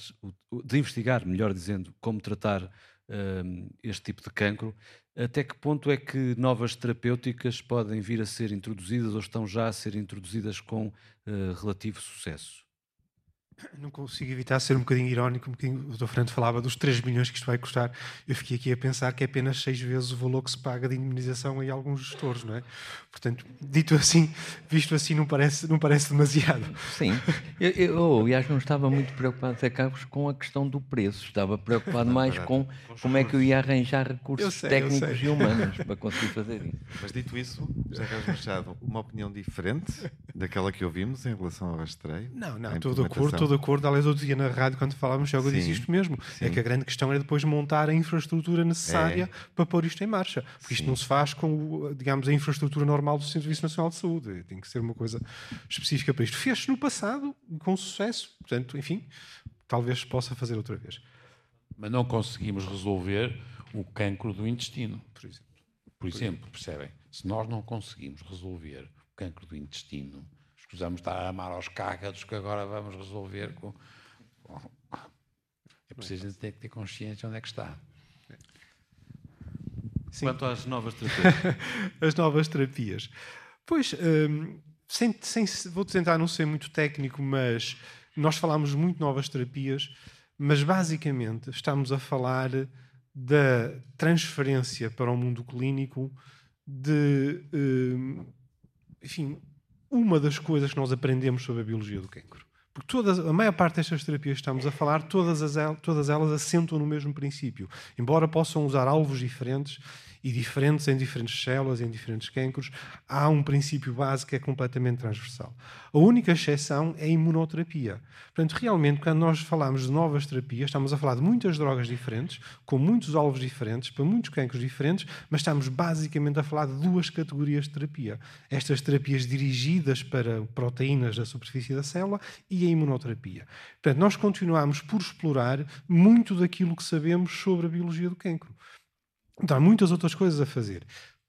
de investigar, melhor dizendo, como tratar uh, este tipo de cancro. Até que ponto é que novas terapêuticas podem vir a ser introduzidas ou estão já a ser introduzidas com relativo sucesso? Não consigo evitar ser um bocadinho irónico, um bocadinho, o Dr. Fernando falava dos 3 milhões que isto vai custar. Eu fiquei aqui a pensar que é apenas 6 vezes o valor que se paga de indemnização em alguns gestores, não é? Portanto, dito assim, visto assim, não parece, não parece demasiado. Sim. Eu, eu aliás, não estava muito preocupado, Zé Carlos, com a questão do preço. Estava preocupado mais com como é que eu ia arranjar recursos sei, técnicos e humanos para conseguir fazer isso. Mas dito isso, José Carlos Machado, uma opinião diferente daquela que ouvimos em relação ao rastreio? Não, não, acordo, estou de acordo. Aliás, outro dia na rádio, quando falávamos, já eu disse isto mesmo. É sim. É que a grande questão é depois montar a infraestrutura necessária é. para pôr isto em marcha. Porque sim. isto não se faz com, digamos, a infraestrutura normal do Serviço Nacional de Saúde. Tem que ser uma coisa específica para isto. Fez-se no passado com sucesso. Portanto, enfim, talvez possa fazer outra vez. Mas não conseguimos resolver o cancro do intestino, por exemplo. Por exemplo, percebem? Se nós não conseguimos resolver o cancro do intestino, escusamos estar a amar aos cágados que agora vamos resolver com. É preciso ter que ter consciência onde é que está. Sim. Quanto às novas terapias. As novas terapias. Pois, hum, sem, sem, vou tentar não ser muito técnico, mas nós falamos muito novas terapias, mas basicamente estamos a falar da transferência para o mundo clínico de, hum, enfim, uma das coisas que nós aprendemos sobre a biologia do cancro. Porque todas, a maior parte destas terapias que estamos a falar, todas, as, todas elas assentam no mesmo princípio. Embora possam usar alvos diferentes e diferentes em diferentes células, em diferentes cancros, há um princípio básico que é completamente transversal. A única exceção é a imunoterapia. Portanto, realmente, quando nós falamos de novas terapias, estamos a falar de muitas drogas diferentes, com muitos alvos diferentes, para muitos cancros diferentes, mas estamos basicamente a falar de duas categorias de terapia. Estas terapias dirigidas para proteínas da superfície da célula e a imunoterapia. Portanto, nós continuamos por explorar muito daquilo que sabemos sobre a biologia do cancro. Então, há muitas outras coisas a fazer.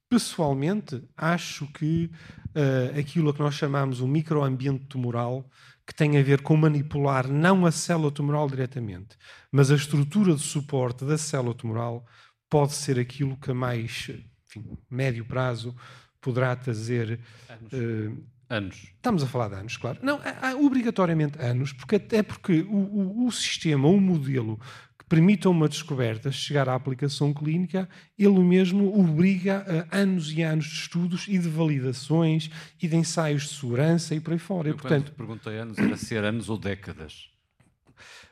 Pessoalmente, acho que uh, aquilo a que nós chamamos o microambiente tumoral, que tem a ver com manipular não a célula tumoral diretamente, mas a estrutura de suporte da célula tumoral, pode ser aquilo que a mais enfim, médio prazo poderá trazer. Anos. Uh, anos. Estamos a falar de anos, claro. Não, há, há obrigatoriamente anos, porque até porque o, o, o sistema, o modelo permitam uma descoberta chegar à aplicação clínica, ele mesmo obriga a anos e anos de estudos e de validações e de ensaios de segurança e por aí fora. Eu, e, portanto, perguntei anos, era ser anos ou décadas?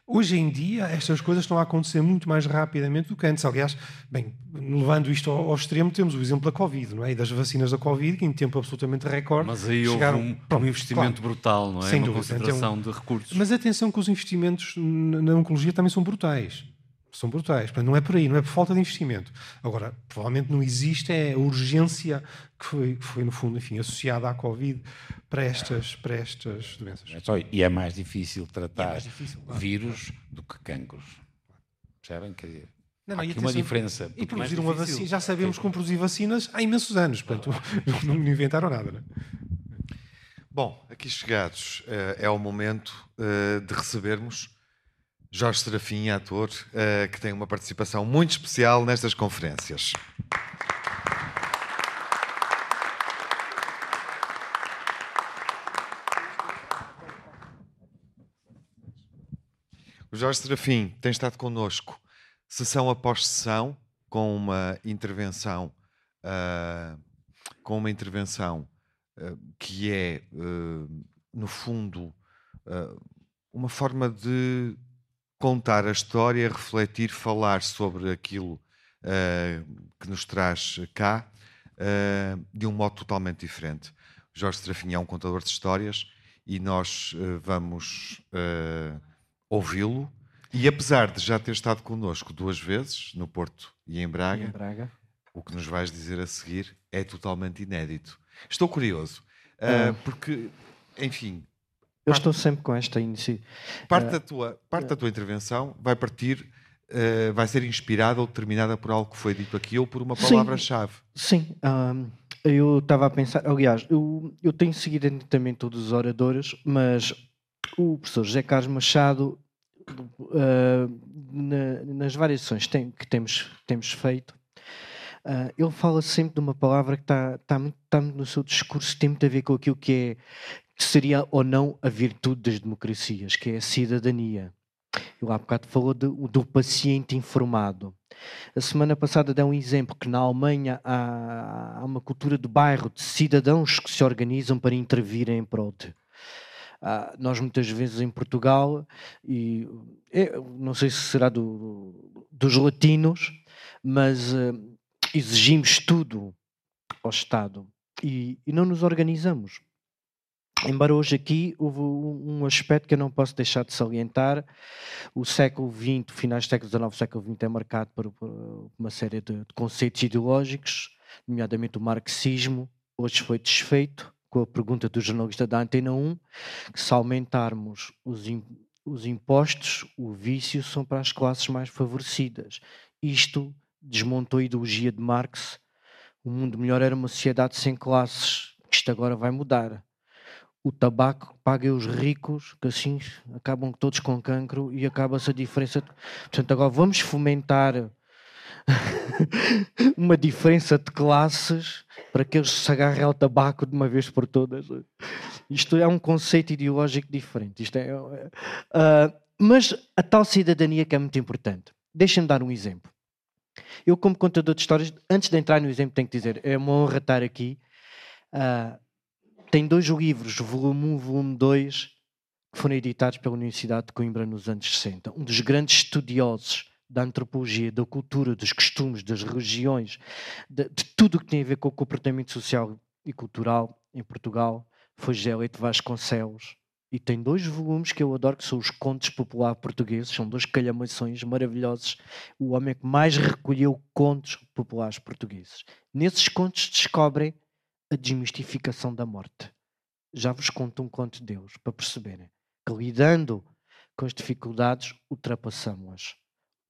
Hoje em dia, estas coisas estão a acontecer muito mais rapidamente do que antes. Aliás, bem, levando isto ao, ao extremo, temos o exemplo da Covid, não é? E das vacinas da Covid, que em tempo absolutamente recorde. Mas aí chegaram, houve um, pronto, um investimento claro, brutal, não é? Sem Uma dúvida. concentração então, de recursos. Mas atenção que os investimentos na oncologia também são brutais são brutais. Portanto, não é por aí, não é por falta de investimento. Agora, provavelmente não existe é a urgência que foi, que foi no fundo, enfim, associada à Covid para estas, para estas doenças. É só, e é mais difícil tratar é mais difícil, claro. vírus do que cancros. Percebem? Quer dizer, não, não, há aqui uma diferença. E produzir uma vacina, já sabemos como produzir vacinas há imensos anos, portanto, não, não inventaram nada. Não é? Bom, aqui chegados, eh, é o momento eh, de recebermos Jorge Serafim, ator, uh, que tem uma participação muito especial nestas conferências. O Jorge Serafim tem estado connosco sessão após sessão, com uma intervenção, uh, com uma intervenção uh, que é, no fundo, uma forma de contar a história, refletir, falar sobre aquilo uh, que nos traz cá uh, de um modo totalmente diferente. Jorge Serafim é um contador de histórias e nós uh, vamos ouvi-lo. E apesar de já ter estado connosco duas vezes, no Porto e em Braga, e em Braga. o que nos vais dizer a seguir é totalmente inédito. Estou curioso, porque, enfim, eu estou sempre com esta iniciativa. Parte, da, tua, parte da tua intervenção vai partir, uh, vai ser inspirada ou determinada por algo que foi dito aqui ou por uma palavra-chave. Sim, sim eu estava a pensar, aliás, eu, eu tenho seguido atentamente todos os oradores, mas o professor José Carlos Machado, uh, na, nas várias sessões tem, que temos, temos feito, Uh, ele fala sempre de uma palavra que está tá muito, tá muito no seu discurso, tem muito a ver com aquilo que é, seria ou não a virtude das democracias, que é a cidadania. Ele há bocado falou de, do paciente informado. A semana passada deu um exemplo que na Alemanha há, há, uma cultura de bairro de cidadãos que se organizam para intervir em prol. Uh, nós muitas vezes em Portugal, e é, não sei se será do, dos latinos, mas uh, exigimos tudo ao Estado e, e não nos organizamos. Embora hoje aqui houve um aspecto que eu não posso deixar de salientar, o século XX, finais do século XIX, século XX é marcado por, uma série de, conceitos ideológicos, nomeadamente o marxismo, hoje foi desfeito com a pergunta do jornalista da Antena 1, que se aumentarmos os, os impostos, o vício são para as classes mais favorecidas. Isto desmontou a ideologia de Marx, o mundo melhor era uma sociedade sem classes, isto agora vai mudar o tabaco paga os ricos, que assim acabam todos com cancro e acaba-se a diferença. Portanto, agora vamos fomentar uma diferença de classes para que eles se agarrem ao tabaco de uma vez por todas. Isto é um conceito ideológico diferente. Isto é, uh, mas a tal cidadania que é muito importante. Deixem-me dar um exemplo. Eu, como contador de histórias, antes de entrar no exemplo, tenho que dizer: é uma honra estar aqui. Uh, tem dois livros, volume 1 volume 2, que foram editados pela Universidade de Coimbra nos anos 60. Um dos grandes estudiosos da antropologia, da cultura, dos costumes, das religiões, de, de tudo o que tem a ver com o comportamento social e cultural em Portugal, foi Gélito Vasconcelos. E tem dois volumes que eu adoro, que são os Contos Popular Portugueses, são dois calhamações maravilhosos. O homem que mais recolheu contos populares portugueses. Nesses contos descobrem a desmistificação da morte. Já vos conto um conto de Deus, para perceberem que lidando com as dificuldades, ultrapassamos-las.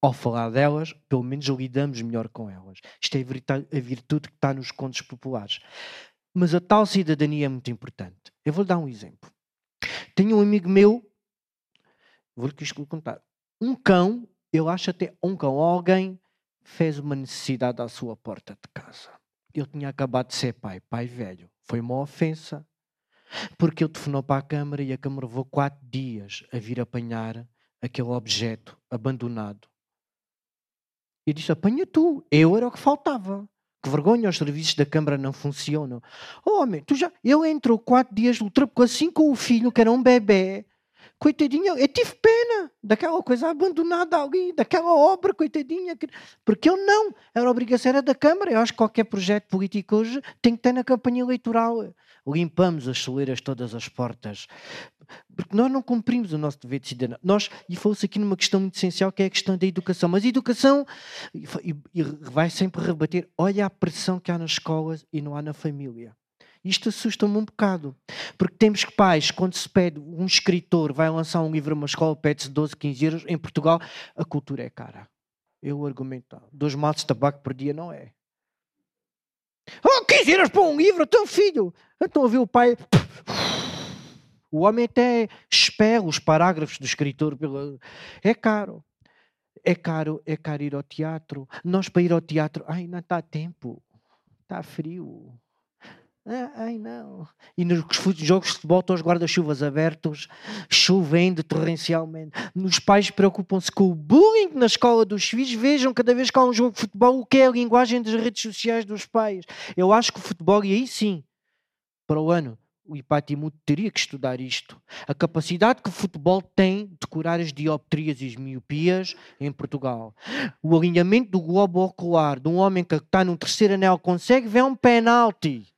Ao falar delas, pelo menos lidamos melhor com elas. Isto é a virtude que está nos contos populares. Mas a tal cidadania é muito importante. Eu vou dar um exemplo. Tenho um amigo meu, vou-lhe contar. Um cão, eu acho até um cão, alguém fez uma necessidade à sua porta de casa. Eu tinha acabado de ser pai, pai velho. Foi uma ofensa. Porque ele telefonou para a Câmara e a Câmara levou quatro dias a vir apanhar aquele objeto abandonado. E disse: apanha tu. Eu era o que faltava. Que vergonha, os serviços da Câmara não funcionam. Oh, homem, tu já. Ele entrou quatro dias, ultrapou assim com o filho, que era um bebê. Coitadinho, eu tive pena daquela coisa abandonada ali, daquela obra, coitadinha. Porque eu não. Era obrigação era da Câmara. Eu acho que qualquer projeto político hoje tem que ter na campanha eleitoral. Limpamos as soleiras todas as portas. Porque nós não cumprimos o nosso dever de cidadão. Nós, e falou-se aqui numa questão muito essencial, que é a questão da educação. Mas a educação e, e vai sempre rebater. Olha a pressão que há nas escolas e não há na família. Isto assusta-me um bocado. Porque temos pais, quando se pede um escritor vai lançar um livro uma escola, pede-se 12, 15 euros. Em Portugal, a cultura é cara. Eu argumento, dois maços de tabaco por dia não é. Oh, 15 euros para um livro, teu filho! Então ouviu o pai. O homem até espera os parágrafos do escritor. Pela... É caro. É caro, é caro ir ao teatro. Nós para ir ao teatro, ai, não está tempo. Está frio. Ah, ai não. E nos jogos de futebol estão os guarda-chuvas abertos, chovendo torrencialmente. Os pais preocupam-se com o bullying na escola dos filhos. Vejam cada vez que há um jogo de futebol o que é a linguagem das redes sociais dos pais. Eu acho que o futebol, e aí sim, para o ano, o Ipatimuto teria que estudar isto. A capacidade que o futebol tem de curar as dioptrias e as miopias em Portugal. O alinhamento do globo ocular de um homem que está num terceiro anel consegue ver um penalti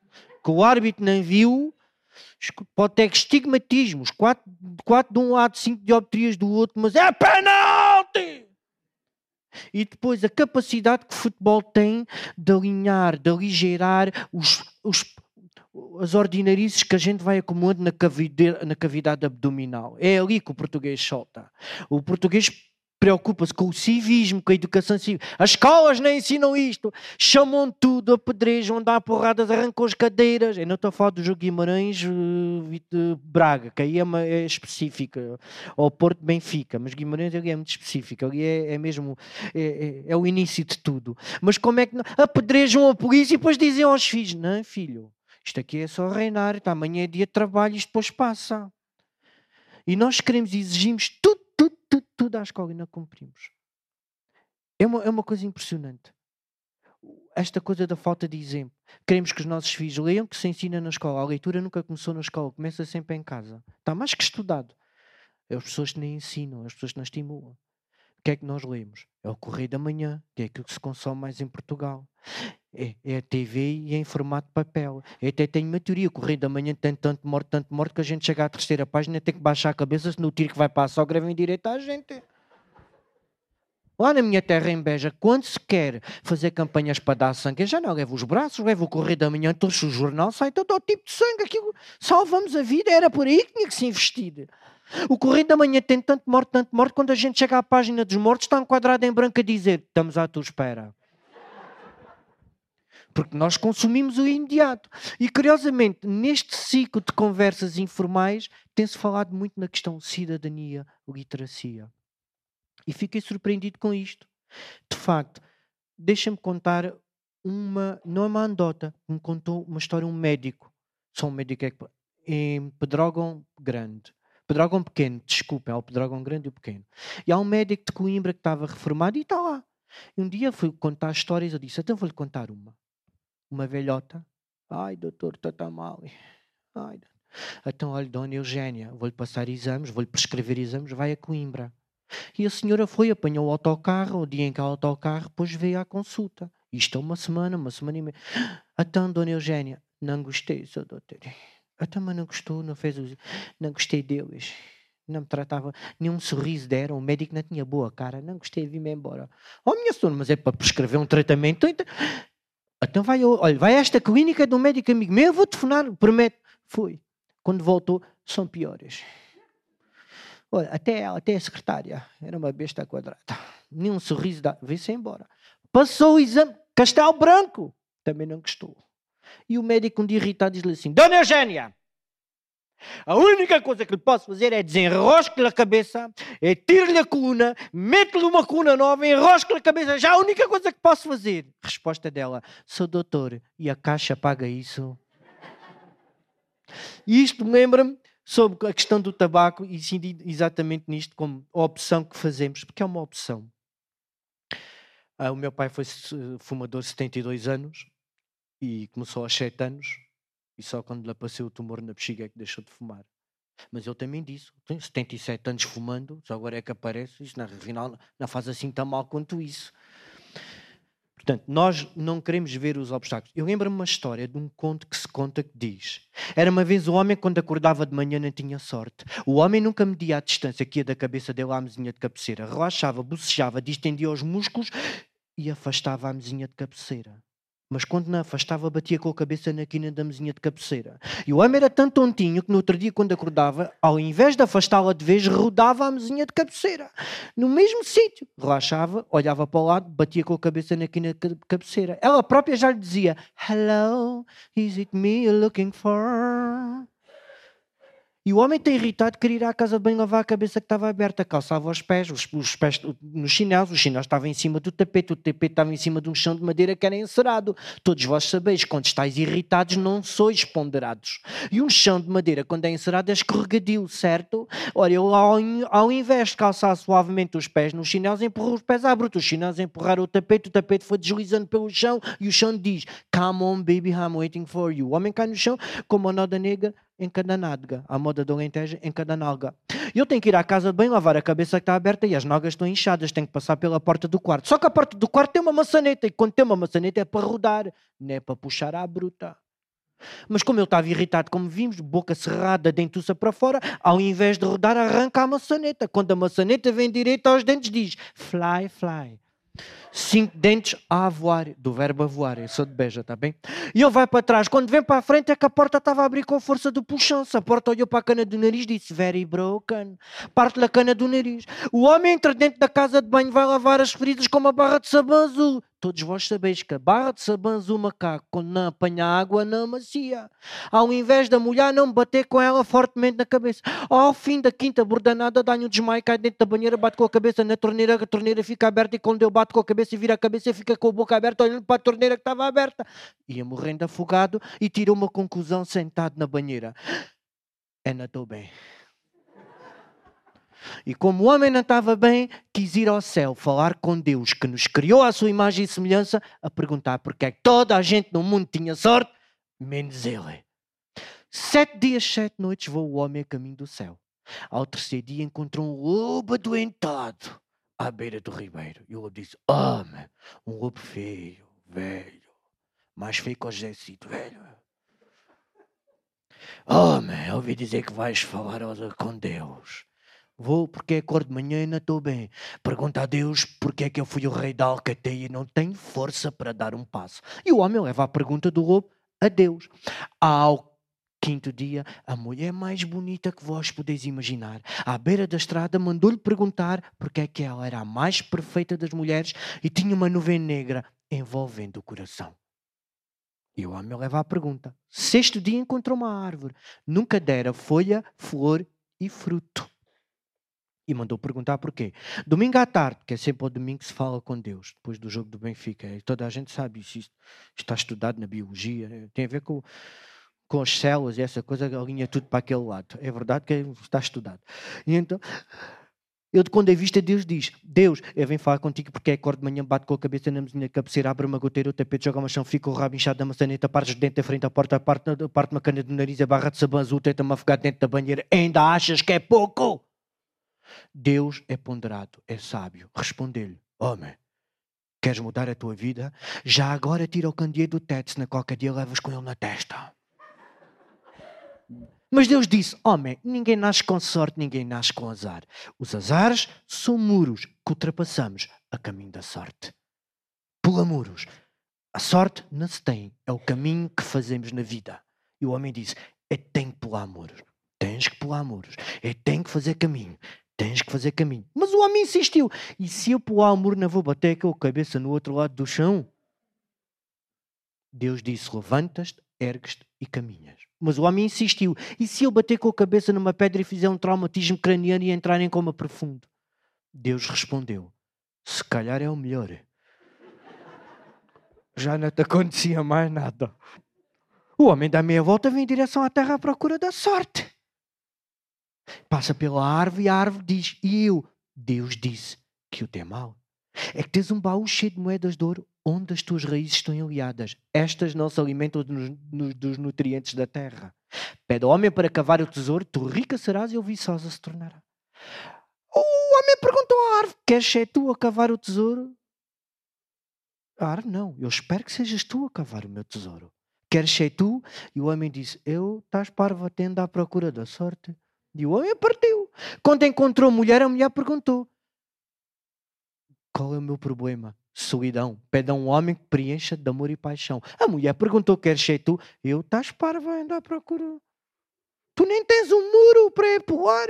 que o árbitro não viu, pode ter estigmatismos, quatro, quatro de um lado, cinco dioptrias do outro, mas é penalti! E depois a capacidade que o futebol tem de alinhar, de aligeirar os, os, as ordinarices que a gente vai acumulando na cavidade, na cavidade abdominal. É ali que o português solta. O português preocupa-se com o civismo, com a educação civil. As escolas nem ensinam isto. Chamam tudo, apedrejam, dá porradas, arrancam as cadeiras. Eu não estou a falar do jogo Guimarães uh, Braga, que aí é, uma, é específica. Ou Porto Benfica, mas Guimarães é muito específico. Ali é, é mesmo é, é, é, o início de tudo. Mas como é que não? apedrejam a polícia e depois dizem aos filhos: Não, filho, isto aqui é só reinar, tá, amanhã é dia de trabalho, isto depois passa. E nós queremos, exigimos tudo tudo, tudo, tudo à escola e não cumprimos. É uma, é uma coisa impressionante. Esta coisa da falta de exemplo. Queremos que os nossos filhos leiam, que se ensina na escola. A leitura nunca começou na escola, começa sempre em casa. Está mais que estudado. É as pessoas que nem ensinam, as pessoas que não estimulam. Que é que nós lemos? É o Correio da Manhã, que é aquilo que se consome mais em Portugal. É, é a TV e é em formato de papel. Eu até tenho uma teoria. O Correio da Manhã tem tanto morto, tanto morto, que a gente chega à terceira página tem que baixar a cabeça, se no tiro que vai para a sogra vem direito à gente. Lá na minha terra, em Beja, quando se quer fazer campanhas para dar sangue, já não levo os braços, levo o Correio da Manhã, trouxe o jornal, sai todo o tipo de sangue. Aquilo, salvamos a vida, era por aí que tinha que se investir. O Correio da Manhã tem tanto morto, tanto morto, quando a gente chega à página dos mortos, está enquadrado em branco a dizer: estamos à tua espera porque nós consumimos o imediato. E curiosamente, neste ciclo de conversas informais, tem-se falado muito na questão cidadania, literacia. E fiquei surpreendido com isto. De facto, deixa-me contar uma, não é uma andota, me contou uma história um médico. Só um médico é em Pedrógão Grande. Pedrógão Pequeno, desculpem, é o Pedrógão Grande e o Pequeno. E há um médico de Coimbra que estava reformado e está lá. E um dia fui contar histórias, eu disse, então vou-lhe contar uma uma velhota. Ai, doutor, está tão mal. Ai, então, olha, dona Eugénia, vou-lhe passar exames, vou-lhe prescrever exames, vai a Coimbra. E a senhora foi, apanhou o autocarro, o dia em que o autocarro, depois veio à consulta. Isto é uma semana, uma semana e meia. Então, dona Eugénia, não gostei, seu doutor. Então, mas não gostou, não fez o... Não gostei deles. Não me tratava, nenhum sorriso deram, o médico não tinha boa cara, não gostei, vim-me embora. Oh, minha senhora, mas é para prescrever um tratamento. Então, então vai, olha, vai a esta clínica de um médico amigo meu, eu vou telefonar, prometo. Fui. Quando voltou, são piores. Olha, até até a secretária, era uma besta quadrada. Nenhum sorriso, dá, veio-se embora. Passou o exame, Castelo Branco, também não gostou. E o médico, um dia irritado, diz-lhe assim: Dona Eugénia, a única coisa que lhe posso fazer é desenrosque-lhe a cabeça, é tire-lhe a coluna, mete-lhe uma coluna nova, enrosque-lhe a cabeça. Já a única coisa que posso fazer. Resposta dela: Sou doutor, e a caixa paga isso? E isto lembra-me sobre a questão do tabaco e incidi exatamente nisto como a opção que fazemos, porque é uma opção. Ah, o meu pai foi fumador de 72 anos e começou aos 7 anos e só quando lhe apareceu o tumor na bexiga é que deixou de fumar. Mas ele também disse, tem 77 anos fumando, só agora é que aparece, isso na final não faz assim tão mal quanto isso. Portanto, nós não queremos ver os obstáculos. Eu lembro-me uma história de um conto que se conta que diz: Era uma vez o homem, quando acordava de manhã, não tinha sorte. O homem nunca media a distância que ia da cabeça dele à mesinha de cabeceira. Relaxava, bocejava, distendia os músculos e afastava a mesinha de cabeceira mas quando não afastava, batia com a cabeça na quina da mesinha de cabeceira. E o homem era tão tontinho que no outro dia, quando acordava, ao invés de afastá-la de vez, rodava a mesinha de cabeceira. No mesmo sítio. Relaxava, olhava para o lado, batia com a cabeça na quina de cabeceira. Ela própria já lhe dizia: Hello, is it me you're looking for? E o homem está irritado, queria ir à casa de banho lavar a cabeça que estava aberta, calçava os pés, os, os pés nos chinelos, os chinelos estavam em cima do tapete, o tapete estava em cima de um chão de madeira que era encerado. Todos vós sabeis, quando estáis irritados, não sois ponderados. E um chão de madeira, quando é encerado, é escorregadio, certo? Ora, eu, ao, ao invés de calçar suavemente os pés nos chinelos, empurrou os pés à bruta. Os chinelos empurraram o tapete, o tapete foi deslizando pelo chão e o chão diz: Come on, baby, I'm waiting for you. O homem cai no chão, como a noda negra, em cada nádega. A moda do Alentejo em cada nalga. Eu tenho que ir à casa de banho, lavar a cabeça que está aberta e as nalgas estão inchadas. Tenho que passar pela porta do quarto. Só que a porta do quarto tem uma maçaneta e quando tem uma maçaneta é para rodar, não é para puxar à bruta. Mas como eu estava irritado, como vimos, boca cerrada, dentuça para fora, ao invés de rodar, arranca a maçaneta. Quando a maçaneta vem direito aos dentes, diz fly, fly. Cinco dentes a voar, do verbo a voar, eu sou de Beja, está bem? E ele vai para trás, quando vem para a frente é que a porta estava a abrir com força do. Se a porta olhou para a cana do nariz, disse very broken, parte-lhe a cana do nariz. O homem entra dentro da casa de banho, vai lavar as feridas com uma barra de sabão azul. Todos vós sabeis que a barra de sabão azul macaco, quando não apanha água, não macia. Ao invés da mulher não bater com ela fortemente na cabeça. Ao fim da quinta bordanada, dá-lhe um desmaio, cai dentro da banheira, bate com a cabeça na torneira, a torneira fica aberta e quando eu bato com a cabeça e vira a cabeça, fica com a boca aberta, olhando para a torneira que estava aberta. Ia morrendo afogado e tirou uma conclusão sentado na banheira. É, estou bem. E como o homem não estava bem, quis ir ao céu falar com Deus, que nos criou à sua imagem e semelhança, a perguntar porque é que toda a gente no mundo tinha sorte, menos ele. Sete dias, sete noites voou o homem a caminho do céu. Ao terceiro dia encontrou um lobo adoentado à beira do ribeiro. E o lobo disse: Homem, oh, um lobo feio, velho, mais feio que o José Cito, velho. Homem, oh, ouvi dizer que vais falar com Deus. Vou porque é cor de manhã e não estou bem. Pergunta a Deus porque é que eu fui o rei da Alcateia e não tenho força para dar um passo. E o homem leva a pergunta do lobo a Deus. Ao quinto dia, a mulher mais bonita que vós podeis imaginar, à beira da estrada, mandou-lhe perguntar porque é que ela era a mais perfeita das mulheres e tinha uma nuvem negra envolvendo o coração. E o homem leva a pergunta. Sexto dia encontrou uma árvore. Nunca dera folha, flor e fruto. E mandou perguntar porquê. Domingo à tarde, que é sempre o domingo que se fala com Deus, depois do jogo do Benfica. E toda a gente sabe isso. Está estudado na biologia. Tem a ver com, com as células e essa coisa, alinha tudo para aquele lado. É verdade que está estudado. E então, eu de quando é vista, Deus diz: Deus, eu venho falar contigo porque é cor de manhã, bate com a cabeça na mesinha cabeceira, abre uma goteira, o tapete, joga uma chão, fica o rabo inchado da maçaneta, parte os dentes da frente à porta, parte, parte uma cana do nariz, a barra de sabão azul, tenta-me afogar dentro da banheira. Ainda achas que é pouco? Deus é ponderado, é sábio. Respondeu-lhe: Homem, queres mudar a tua vida? Já agora tira o candeeiro do teto, senão qualquer dia levas com ele na testa. Mas Deus disse: Homem, ninguém nasce com sorte, ninguém nasce com azar. Os azares são muros que ultrapassamos a caminho da sorte. Pula muros. A sorte não se tem, é o caminho que fazemos na vida. E o homem disse: É tem que pular muros. Tens que pular muros. É tem que fazer caminho. Tens que fazer caminho. Mas o homem insistiu. E se eu pular o muro, não vou bater com a cabeça no outro lado do chão? Deus disse: Levantas-te, ergues-te e caminhas. Mas o homem insistiu. E se eu bater com a cabeça numa pedra e fizer um traumatismo craniano e entrar em coma profundo? Deus respondeu: Se calhar é o melhor. Já não te acontecia mais nada. O homem dá meia volta vem em direção à terra à procura da sorte. Passa pela árvore e a árvore diz: E eu? Deus disse que o tem mal. É que tens um baú cheio de moedas de ouro onde as tuas raízes estão enliadas. Estas não se alimentam dos, dos nutrientes da terra. Pede ao homem para cavar o tesouro, tu rica serás e eu viçosa se tornará. O homem perguntou à árvore: Queres ser tu a cavar o tesouro? A árvore, não. Eu espero que sejas tu a cavar o meu tesouro. Queres ser tu? E o homem disse: Eu, estás parvo, atendo à procura da sorte. E o homem partiu. Quando encontrou a mulher, a mulher perguntou: Qual é o meu problema? Solidão. Pede a um homem que preencha de amor e paixão. A mulher perguntou: Queres ser tu? Eu, estás parvo, ainda à procura. Tu nem tens um muro para pular.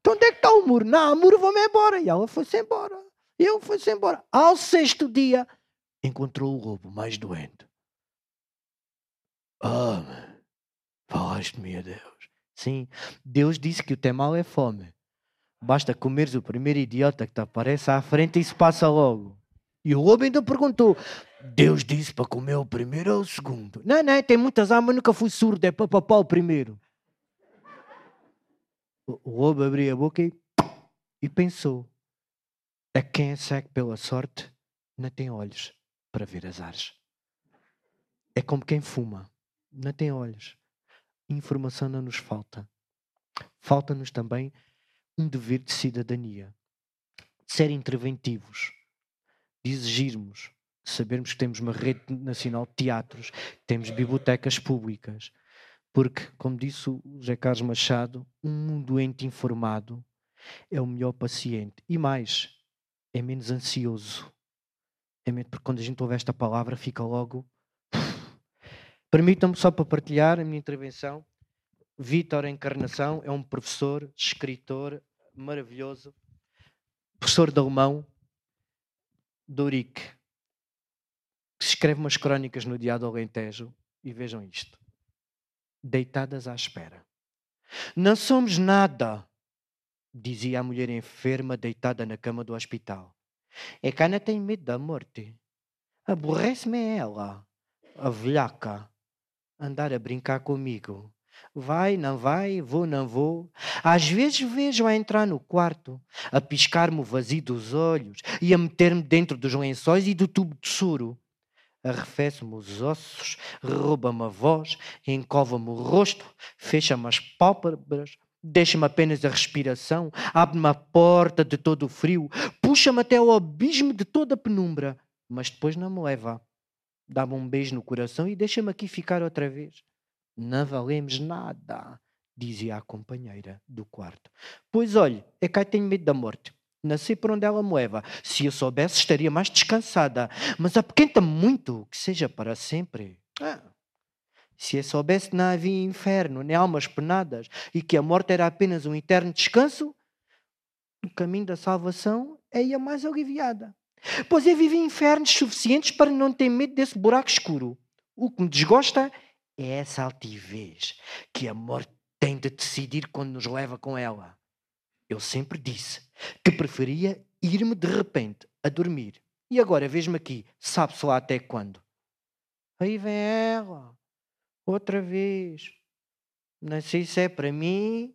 Então onde é que está o muro? Não, o muro vou-me embora. E ela foi-se embora. E ele foi-se embora. Ao sexto dia, encontrou o lobo mais doente. Ah, falaste-me a Deus. Sim, Deus disse que o teu mal é fome. Basta comeres o primeiro idiota que te aparece à frente e isso passa logo. E o lobo ainda perguntou: Deus disse para comer o primeiro ou o segundo? Não, não, tem muitas armas, nunca fui surdo, é para papar o primeiro. O lobo abriu a boca e, e pensou: É quem é cego pela sorte não tem olhos para ver as ares. É como quem fuma, não tem olhos informação não nos falta. Falta-nos também um dever de cidadania, de ser interventivos, de exigirmos, de sabermos que temos uma rede nacional de teatros, temos bibliotecas públicas, porque, como disse o José Carlos Machado, um doente informado é o melhor paciente. E mais, é menos ansioso. É menos, porque quando a gente ouve esta palavra, fica logo Permitam-me só para partilhar a minha intervenção. Vítor Encarnação é um professor, escritor maravilhoso, professor de alemão, Doric, que escreve umas crónicas no Diário do Alentejo e vejam isto. Deitadas à espera. Não somos nada, dizia a mulher enferma deitada na cama do hospital. É que Ana tem medo da morte. Aborrece-me ela, a velhaca andar a brincar comigo. Vai, não vai, vou, não vou. Às vezes vejo a entrar no quarto, a piscar-me o vazio dos olhos e a meter-me dentro dos lençóis e do tubo de soro. Arrefece-me os ossos, rouba-me a voz, encova-me o rosto, fecha-me as pálpebras, deixa-me apenas a respiração, abre-me a porta de todo o frio, puxa-me até ao abismo de toda a penumbra, mas depois não me leva dá-me um beijo no coração e deixa-me aqui ficar outra vez. Não valemos nada, dizia a companheira do quarto. Pois olhe, é que tenho medo da morte. Nasci por onde ela me leva. Se eu soubesse, estaria mais descansada. Mas apequenta muito, que seja para sempre. Ah. Se eu soubesse que não havia inferno, nem almas penadas, e que a morte era apenas um eterno descanso, o caminho da salvação é a mais aliviada. Pois eu vivi infernos suficientes para não ter medo desse buraco escuro. O que me desgosta é essa altivez que a morte tem de decidir quando nos leva com ela. Eu sempre disse que preferia ir-me de repente a dormir. E agora vejo-me aqui, sabe-se lá até quando. Aí vem ela, outra vez. Não sei se é para mim,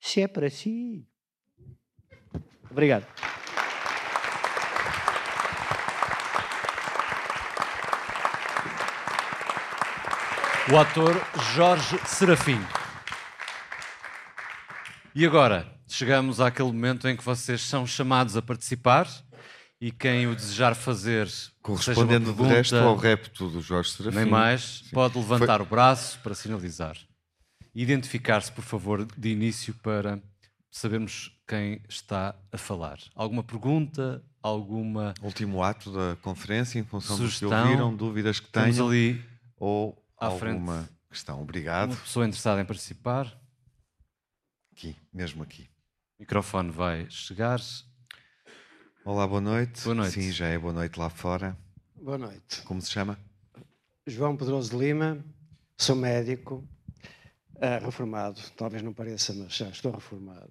se é para si. Obrigado. O ator Jorge Serafim. E agora, chegamos àquele momento em que vocês são chamados a participar e quem o desejar fazer. Correspondendo pergunta, de resto ao repto do Jorge Serafim. Nem mais, Sim. pode levantar Foi... o braço para sinalizar. Identificar-se, por favor, de início para sabermos quem está a falar. Alguma pergunta? Alguma. Último ato da conferência, em função sugestão, do que ouviram, dúvidas que tenham. ali ou à alguma frente. questão. Obrigado. Uma pessoa interessada em participar. Aqui, mesmo aqui. O microfone vai chegar. Olá, boa noite. Boa noite. Sim, já é boa noite lá fora. Boa noite. Como se chama? João Pedroso de Lima, sou médico, uh, reformado. Talvez não pareça, mas já estou reformado.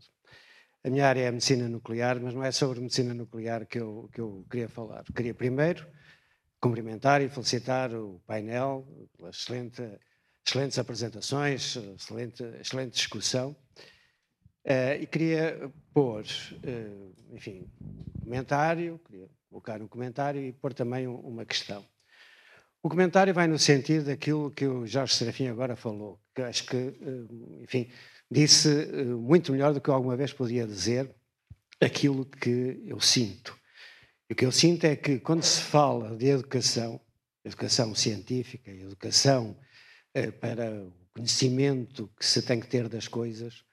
A minha área é a medicina nuclear, mas não é sobre medicina nuclear que eu, que eu queria falar. Queria primeiro cumprimentar e felicitar o painel pelas excelente, excelentes apresentações, excelente, excelente discussão. Uh, e queria pôr, uh, enfim, um comentário, queria colocar um comentário e pôr também um, uma questão. O comentário vai no sentido daquilo que o Jorge Serafim agora falou, que acho que, uh, enfim, disse muito melhor do que alguma vez podia dizer aquilo que eu sinto. O que eu sinto é que quando se fala de educação, educação científica, educação para o conhecimento que se tem que ter das coisas,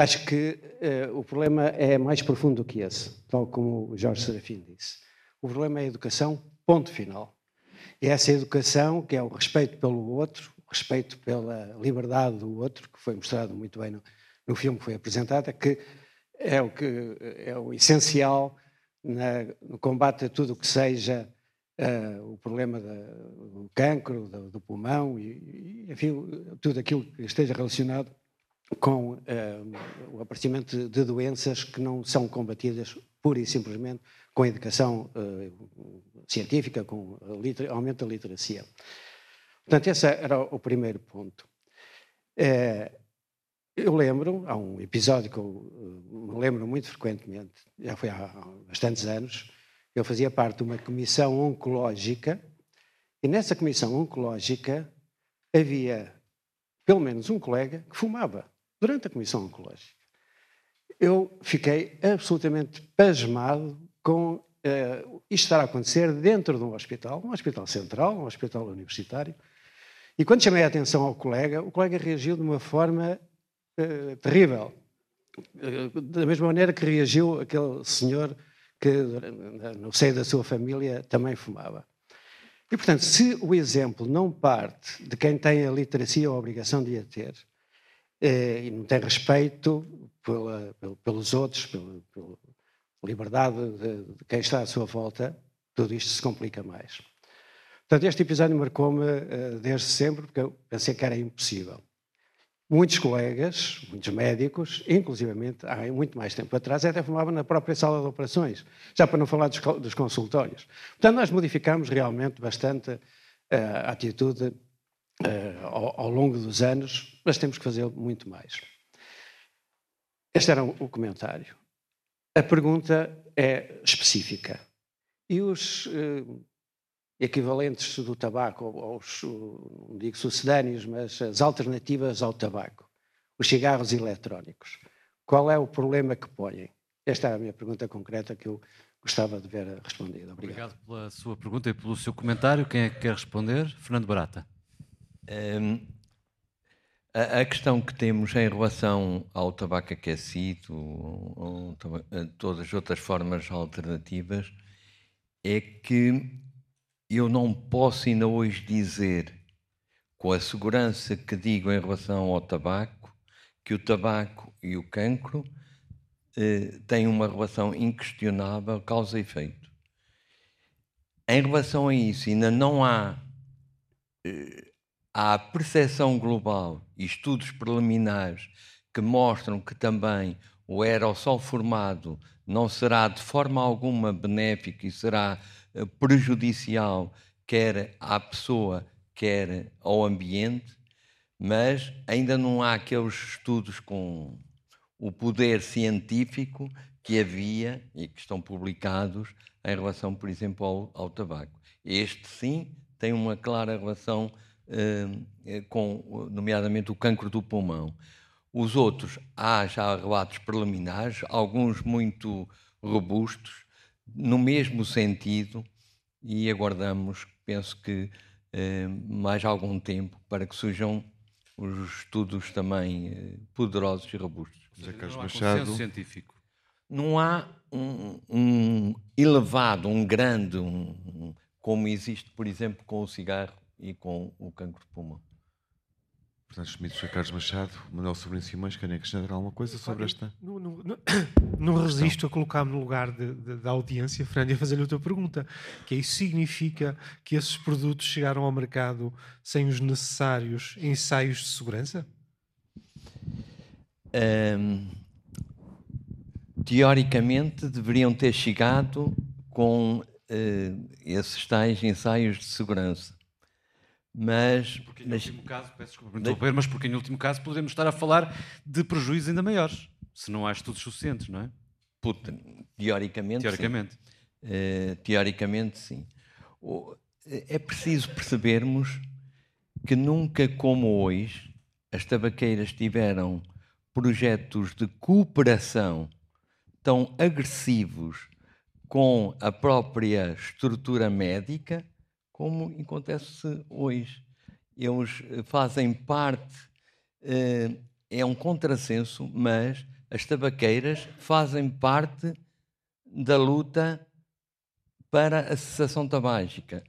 Acho que uh, o problema é mais profundo do que esse, tal como o Jorge Serafim disse. O problema é a educação, ponto final. E essa educação, que é o respeito pelo outro, o respeito pela liberdade do outro, que foi mostrado muito bem no, no filme que foi apresentado, é que é o, que, é o essencial na, no combate a tudo o que seja uh, o problema da, do cancro, do, do pulmão e, e, enfim, tudo aquilo que esteja relacionado com uh, o aparecimento de doenças que não são combatidas pura e simplesmente com a educação uh, científica, com aumento da literacia. Portanto, esse era o primeiro ponto. Eu lembro, há um episódio que eu me lembro muito frequentemente, já foi há bastantes anos, eu fazia parte de uma comissão oncológica e nessa comissão oncológica havia pelo menos um colega que fumava durante a Comissão Oncológica. Eu fiquei absolutamente pasmado com uh, isto estar a acontecer dentro de um hospital, um hospital central, um hospital universitário. E quando chamei a atenção ao colega, o colega reagiu de uma forma uh, terrível. Uh, da mesma maneira que reagiu aquele senhor que, no seio da sua família, também fumava. E, portanto, se o exemplo não parte de quem tem a literacia ou a obrigação de a ter, eh, e não tem respeito pela, pelos outros, pela, pela liberdade de, de, quem está à sua volta, tudo isto se complica mais. Portanto, este episódio marcou-me uh, desde sempre, porque eu pensei que era impossível. Muitos colegas, muitos médicos, inclusivamente há muito mais tempo atrás, até fumavam na própria sala de operações, já para não falar dos, dos consultórios. Portanto, nós modificamos realmente bastante uh, a atitude uh, ao, ao, longo dos anos, mas temos que fazer muito mais. Este era o comentário. A pergunta é específica. E os uh, equivalentes do tabaco, ou os, não digo sucedâneos, mas as alternativas ao tabaco, os cigarros eletrónicos, qual é o problema que põem? Esta é a minha pergunta concreta que eu gostava de ver respondida. Obrigado. Obrigado pela sua pergunta e pelo seu comentário. Quem é que quer responder? Fernando Barata. Um, a, a, questão que temos em relação ao tabaco aquecido, ou, ou, a todas as outras formas alternativas, é que eu não posso ainda hoje dizer, com a segurança que digo em relação ao tabaco, que o tabaco e o cancro eh, têm uma relação inquestionável causa e efeito. Em relação a isso, ainda não há eh, a percepção global e estudos preliminares que mostram que também o aerossol formado não será de forma alguma benéfico e será prejudicial quer à pessoa, quer ao ambiente, mas ainda não há aqueles estudos com o poder científico que havia e que estão publicados em relação, por exemplo, ao, ao tabaco. Este, sim, tem uma clara relação eh, com, nomeadamente, o cancro do pulmão. Os outros, há já relatos preliminares, alguns muito robustos, no mesmo sentido, e aguardamos, penso que, eh, mais algum tempo para que surjam os estudos também eh, poderosos e robustos. José Carlos Machado. científico. Não há um, um elevado, um grande, um, como existe, por exemplo, com o cigarro e com o cancro de pulmão. Portanto, Schmidt, José Carlos Machado, Manuel Sobrinho Simões, querem acrescentar alguma coisa sobre esta? Não, não, não, não resisto a colocar-me no lugar de, de, da audiência, Fernando, e a fazer-lhe outra pergunta, que isso significa que esses produtos chegaram ao mercado sem os necessários ensaios de segurança? Um, teoricamente, deveriam ter chegado com uh, esses tais ensaios de segurança mas. Porque em último caso, peço desculpa por interromper, mas porque em último caso poderemos estar a falar de prejuízos ainda maiores, se não há estudos suficientes, não é? Puta, teoricamente. Teoricamente. Sim. Uh, teoricamente, sim. É preciso percebermos que nunca como hoje as tabaqueiras tiveram projetos de cooperação tão agressivos com a própria estrutura médica como acontece hoje. Eles eh, fazem parte, eh, é um contrassenso, mas as tabaqueiras fazem parte da luta para a cessação tabágica.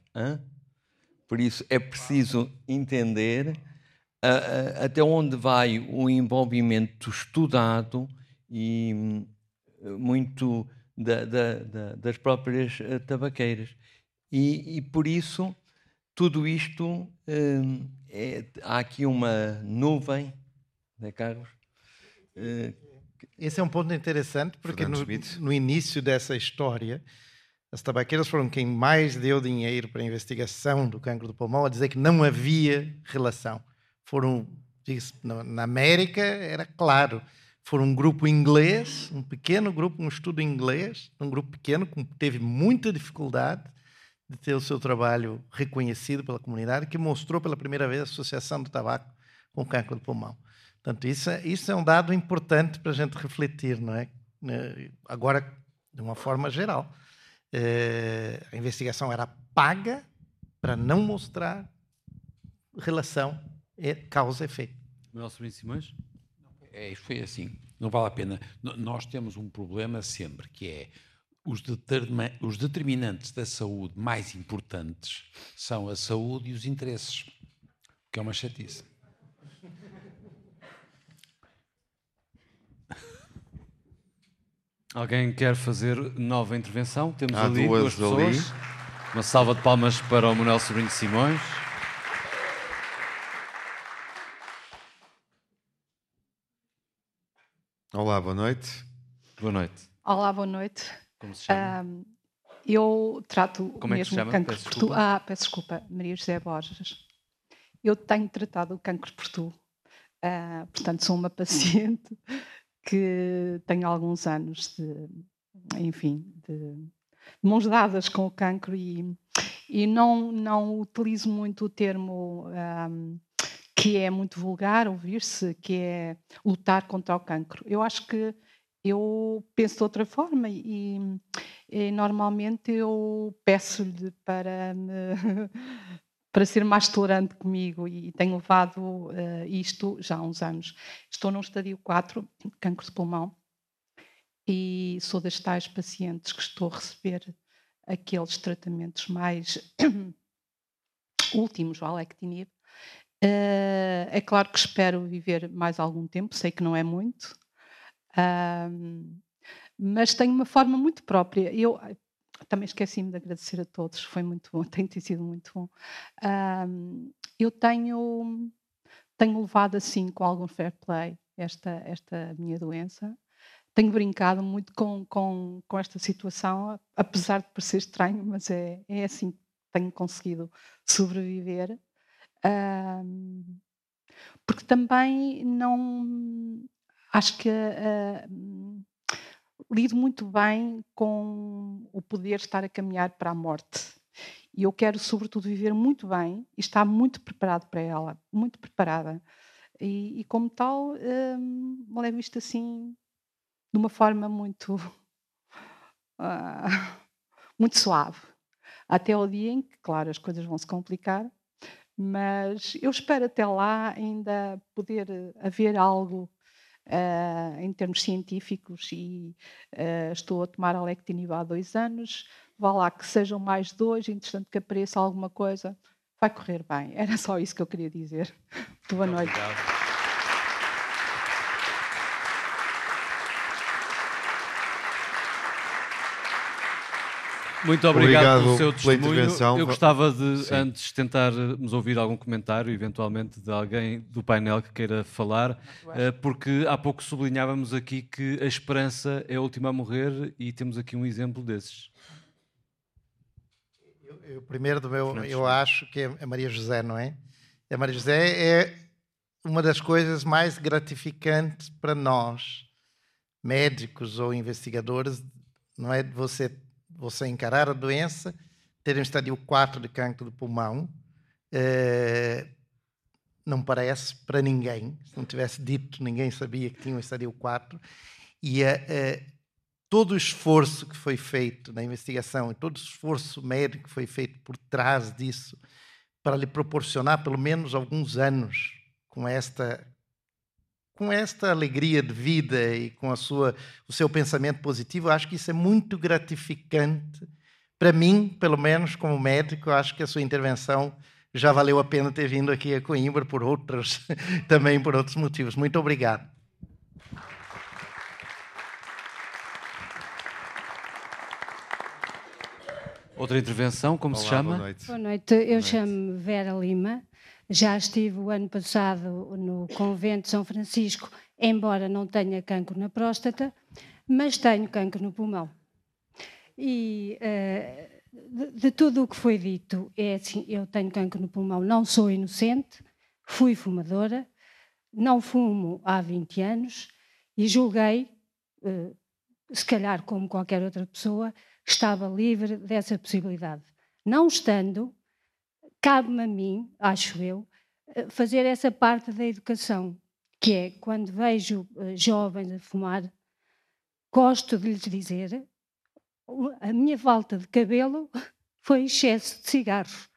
Por isso é preciso entender até onde vai o envolvimento estudado e hum, muito da, da, da, das próprias eh, tabaqueiras. E, e por isso, tudo isto, hum, é, há aqui uma nuvem, né, Carlos? Uh, Esse é um ponto interessante, porque no, no, início dessa história, as tabaqueiras foram quem mais deu dinheiro para a investigação do cancro do pulmão, a dizer que não havia relação. Foram, na América, era claro, foram um grupo inglês, um pequeno grupo, um estudo inglês, um grupo pequeno, que teve muita dificuldade, de ter o seu trabalho reconhecido pela comunidade, que mostrou pela primeira vez a associação do tabaco com o câncer do pulmão. Portanto, isso é, isso é um dado importante para a gente refletir, não é? Né, agora, de uma forma geral, é, a investigação era paga para não mostrar relação causa-efeito. Manuel Sobrinho Simões? É, isso foi assim. Não vale a pena. Nós temos um problema sempre, que é os, os determinantes da saúde mais importantes são a saúde e os interesses, que é uma chatice. Alguém quer fazer nova intervenção? Temos Há ali duas, duas pessoas. Ali. Uma salva de palmas para o Manuel Sobrinho Simões. Olá, boa noite. Boa noite. Olá, boa noite. Como se chama? Um, eu trato Como é mesmo chama? cancro peço por tu. Ah, peço desculpa, Maria José Borges. Eu tenho tratado o cancro por tu. Uh, portanto, sou uma paciente que tem alguns anos de, enfim, de mãos dadas com o cancro e, e não, não utilizo muito o termo um, que é muito vulgar ouvir-se, que é lutar contra o cancro. Eu acho que eu penso de outra forma e, e normalmente eu peço-lhe para para ser mais tolerante comigo e tenho levado uh, isto já há uns anos. Estou no estadio 4, cancro de pulmão, e sou das tais pacientes que estou a receber aqueles tratamentos mais últimos, o Alectinib. Uh, é claro que espero viver mais algum tempo, sei que não é muito, um, mas tenho uma forma muito própria. Eu também esqueci-me de agradecer a todos, foi muito bom, tem sido muito bom. Um, eu tenho, tenho levado assim com algum fair play esta, esta minha doença. Tenho brincado muito com, com, com esta situação, apesar de parecer estranho, mas é, é assim que tenho conseguido sobreviver. Um, porque também não acho que uh, lido muito bem com o poder estar a caminhar para a morte. E eu quero, sobretudo, viver muito bem e estar muito preparado para ela, muito preparada. E, e como tal, hum, levo isto assim de uma forma muito, uh, muito suave. Até o dia em que, claro, as coisas vão se complicar, mas eu espero até lá ainda poder haver algo uh, em termos científicos e uh, estou a tomar a lectinib há dois anos. Vá lá que sejam mais dois, interessante que apareça alguma coisa, vai correr bem. Era só isso que eu queria dizer. Boa noite. Obrigado. Muito obrigado, obrigado pelo seu testemunho. Eu gostava de, Sim. antes, tentarmos ouvir algum comentário, eventualmente, de alguém do painel que queira falar, eh, porque há pouco sublinhávamos aqui que a esperança é a última a morrer e temos aqui um exemplo desses. Eu, eu primeiro do meu, eu acho que é a Maria José, não é? A Maria José é uma das coisas mais gratificantes para nós, médicos ou investigadores, não é você você encarar a doença, ter um estadio 4 de cancro do pulmão, eh, não parece para ninguém. Se não tivesse dito, ninguém sabia que tinha um estadio 4. E eh, eh, todo o esforço que foi feito na investigação e todo o esforço médico que foi feito por trás disso para lhe proporcionar pelo menos alguns anos com esta com esta alegria de vida e com a sua, o seu pensamento positivo, eu acho que isso é muito gratificante. Para mim, pelo menos como médico, acho que a sua intervenção já valeu a pena ter vindo aqui a Coimbra por outros, também por outros motivos. Muito obrigado. Outra intervenção, como Olá, se chama? Boa noite. Boa noite. Eu chamo-me Vera Lima. Já estive o ano passado no convento de São Francisco, embora não tenha cancro na próstata, mas tenho cancro no pulmão. E uh, de, de, tudo o que foi dito, é assim, eu tenho cancro no pulmão, não sou inocente, fui fumadora, não fumo há 20 anos e julguei, uh, se calhar como qualquer outra pessoa, estava livre dessa possibilidade. Não estando, cabe-me a mim, acho eu, eh, fazer essa parte da educação, que é quando vejo uh, jovens a fumar, gosto de lhes dizer: a minha falta de cabelo foi excesso de cigarros.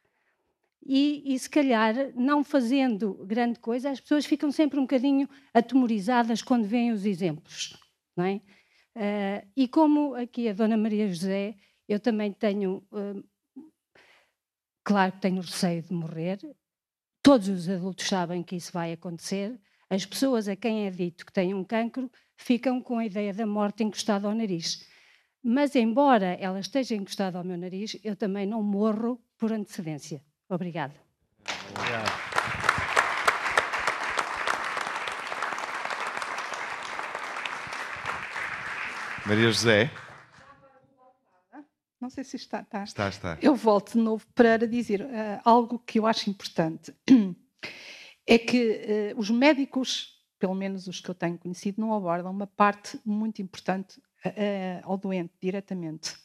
E, e, se calhar, não fazendo grande coisa, as pessoas ficam sempre um bocadinho atemorizadas quando veem os exemplos. Não é? Uh, e como aqui a Dona Maria José, eu também tenho uh, Claro que tenho receio de morrer, todos os adultos sabem que isso vai acontecer. As pessoas a quem é dito que têm um cancro ficam com a ideia da morte encostada ao nariz. Mas, embora ela esteja encostada ao meu nariz, eu também não morro por antecedência. Obrigada. Obrigado. Maria José. Não sei se está, está. Está, está. Eu volto de novo para dizer uh, algo que eu acho importante. É que uh, os médicos, pelo menos os que eu tenho conhecido, não abordam uma parte muito importante uh, ao doente diretamente.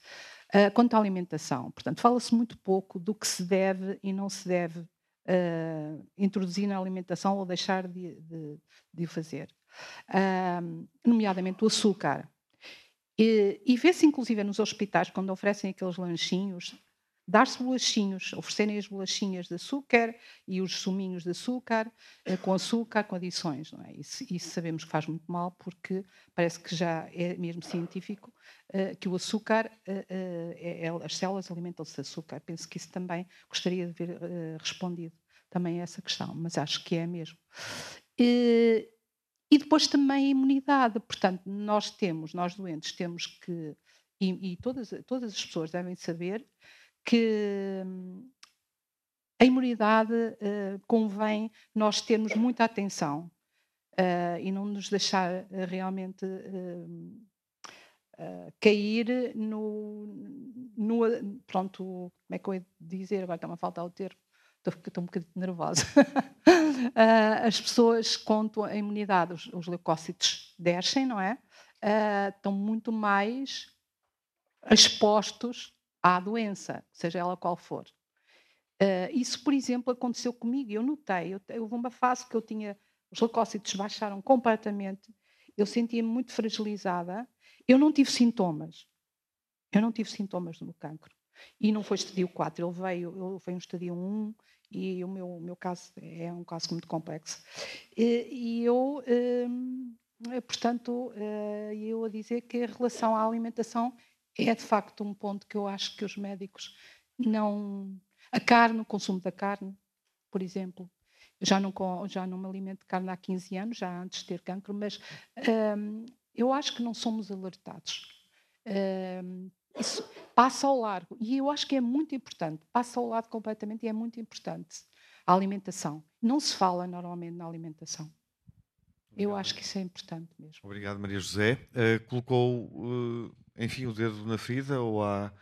quanto à alimentação. Portanto, fala-se muito pouco do que se deve e não se deve introduzir na alimentação ou deixar de, de, de o fazer. nomeadamente o açúcar. E, e vê-se, inclusive, nos hospitais, quando oferecem aqueles lanchinhos, dar-se bolachinhos, oferecerem as bolachinhas de açúcar e os suminhos de açúcar, eh, com açúcar, com adições. Não é? isso, isso, sabemos que faz muito mal, porque parece que já é mesmo científico uh, que o açúcar, uh, é, é, as células alimentam-se de açúcar. Penso que isso também gostaria de ver respondido também a essa questão, mas acho que é mesmo. Depois também a imunidade. Portanto, nós temos, nós doentes, temos que, e, e todas, todas as pessoas devem saber, que hum, a imunidade uh, convém nós termos muita atenção uh, e não nos deixar uh, realmente cair no, no. Pronto, como é que eu ia dizer? Agora está-me a faltar o termo estou, um bocadinho nervosa. uh, as pessoas, contam a imunidade, os, os leucócitos descem, não é? Uh, estão muito mais expostos à doença, seja ela qual for. Uh, isso, por exemplo, aconteceu comigo. Eu notei, eu, houve uma fase que eu tinha os leucócitos baixaram completamente, eu sentia-me muito fragilizada. Eu não tive sintomas. Eu não tive sintomas do cancro. E não foi estadio 4, ele veio, ele foi um estadio 1 e o meu, o meu caso é um caso muito complexo. E, e eu, hum, portanto, eh, eu a dizer que a relação à alimentação é de facto um ponto que eu acho que os médicos não. A carne, o consumo da carne, por exemplo. Já não, já não me alimento de carne há 15 anos, já antes de ter cancro, mas hum, eu acho que não somos alertados. Hum, isso passa ao largo. E eu acho que é muito importante. Passa ao lado completamente e é muito importante. A alimentação. Não se fala normalmente na alimentação. Eu acho que isso é importante mesmo. Obrigado, Maria José. Uh, colocou, uh, enfim, o dedo na ferida ou há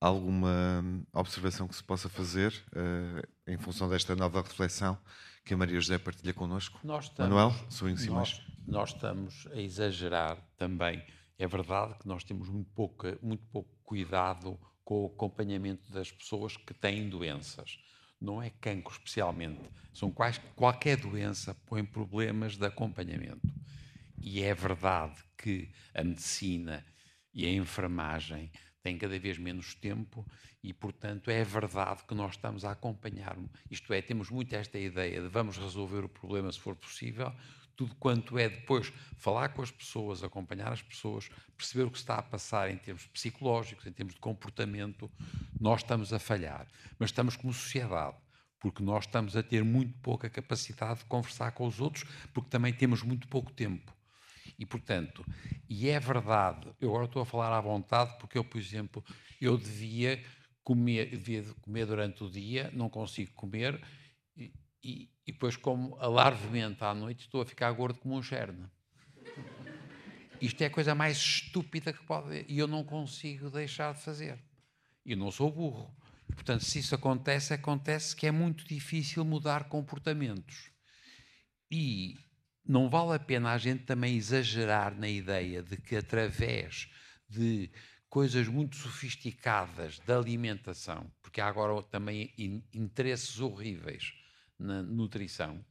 alguma observação que se possa fazer uh, em função desta nova reflexão que a Maria José partilha connosco? Nós estamos, Manuel, sou em nós, nós estamos a exagerar também. É verdade que nós temos muito, pouca, muito pouco cuidado com o acompanhamento das pessoas que têm doenças. Não é cancro especialmente. São quais, qualquer doença põe problemas de acompanhamento. E é verdade que a medicina e a enfermagem têm cada vez menos tempo e, portanto, é verdade que nós estamos a acompanhar. Isto é, temos muito esta ideia de vamos resolver o problema se for possível, tudo quanto é depois falar com as pessoas, acompanhar as pessoas, perceber o que está a passar em termos psicológicos, em termos de comportamento, nós estamos a falhar. Mas estamos como sociedade, porque nós estamos a ter muito pouca capacidade de conversar com os outros, porque também temos muito pouco tempo. E, portanto, e é verdade, eu agora estou a falar à vontade, porque eu, por exemplo, eu devia comer, devia comer durante o dia, não consigo comer, e, depois, como alarvemente à noite, estou a ficar gordo como um cherne. Isto é a coisa mais estúpida que pode. E eu não consigo deixar de fazer. E não sou burro. Portanto, se isso acontece, acontece que é muito difícil mudar comportamentos. E não vale a pena a gente também exagerar na ideia de que através de coisas muito sofisticadas da alimentação, porque há agora também interesses horríveis na nutrição,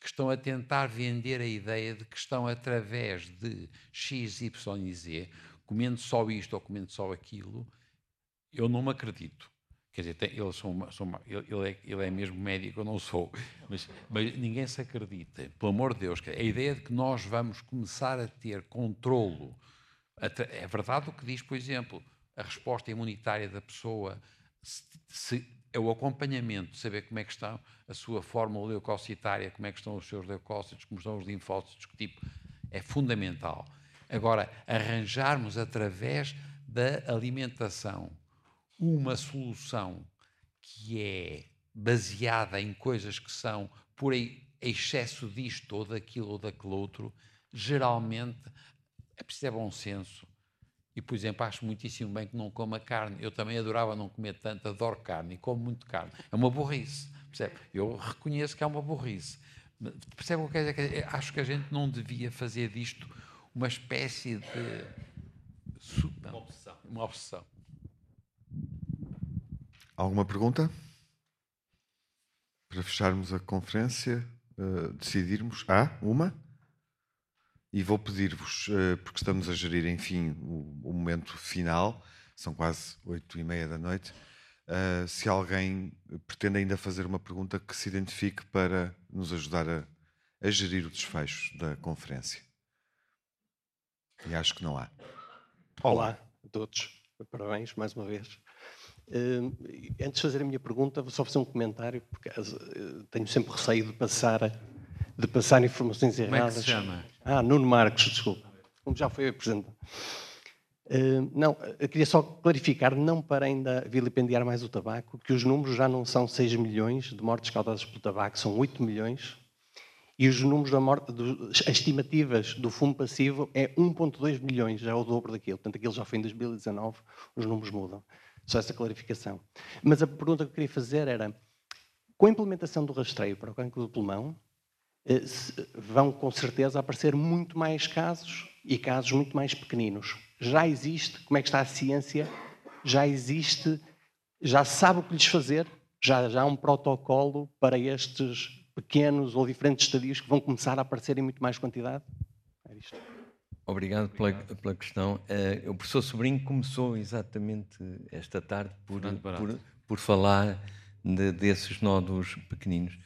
que estão a tentar vender a ideia de que estão através de X, Y e Z, comendo só isto ou comendo só aquilo, eu não me acredito. Quer dizer, tem, eles são, são, ele, é, ele é mesmo médico, eu não sou, mas, mas, ninguém se acredita. Pelo amor de Deus, a ideia de que nós vamos começar a ter controlo. É verdade o que diz, por exemplo, a resposta imunitária da pessoa se, se é o acompanhamento, saber como é que está a sua fórmula leucocitária, como é que estão os seus leucócitos, como estão os linfócitos, que tipo, é fundamental. Agora, arranjarmos através da alimentação uma solução que é baseada em coisas que são por excesso disto ou daquilo ou daquele outro, geralmente é preciso é bom senso, e, por exemplo, acho muitíssimo bem que não coma carne. Eu também adorava não comer tanto, adoro carne e como muito carne. É uma burrice, percebe? Eu reconheço que é uma burrice. Percebe o que quer dizer? Acho que a gente não devia fazer disto uma espécie de... Uma obsessão. Uma obsessão. Alguma pergunta? Para fecharmos a conferência, uh, decidirmos. Ah, uma? E vou pedir-vos, eh, porque estamos a gerir, enfim, o, momento final, são quase oito e meia da noite, eh, se alguém pretende ainda fazer uma pergunta que se identifique para nos ajudar a, a gerir o desfecho da conferência. E acho que não há. Olá, Olá a todos. Parabéns mais uma vez. Uh, antes de fazer a minha pergunta, vou só fazer um comentário, porque uh, tenho sempre receio de passar de passar informações erradas. Como é que se chama? Ah, Nuno Marcos, desculpa. Como já foi apresentado. Uh, não, eu queria só clarificar, não para ainda vilipendiar mais o tabaco, que os números já não são 6 milhões de mortes causadas pelo tabaco, são 8 milhões. E os números da morte, do, as estimativas do fumo passivo é 1,2 milhões, já é o dobro daquilo. Portanto, aquilo já foi em 2019, os números mudam. Só essa clarificação. Mas a pergunta que eu queria fazer era: com a implementação do rastreio para o cancro do pulmão, vão com certeza aparecer muito mais casos e casos muito mais pequeninos. Já existe, como é que está a ciência? Já existe, já sabe o que lhes fazer? Já, já há um protocolo para estes pequenos ou diferentes estadios que vão começar a aparecer em muito mais quantidade? É isto. Obrigado pela, pela questão. Uh, o professor Sobrinho começou exatamente esta tarde por, por, por falar de, desses nódulos pequeninos.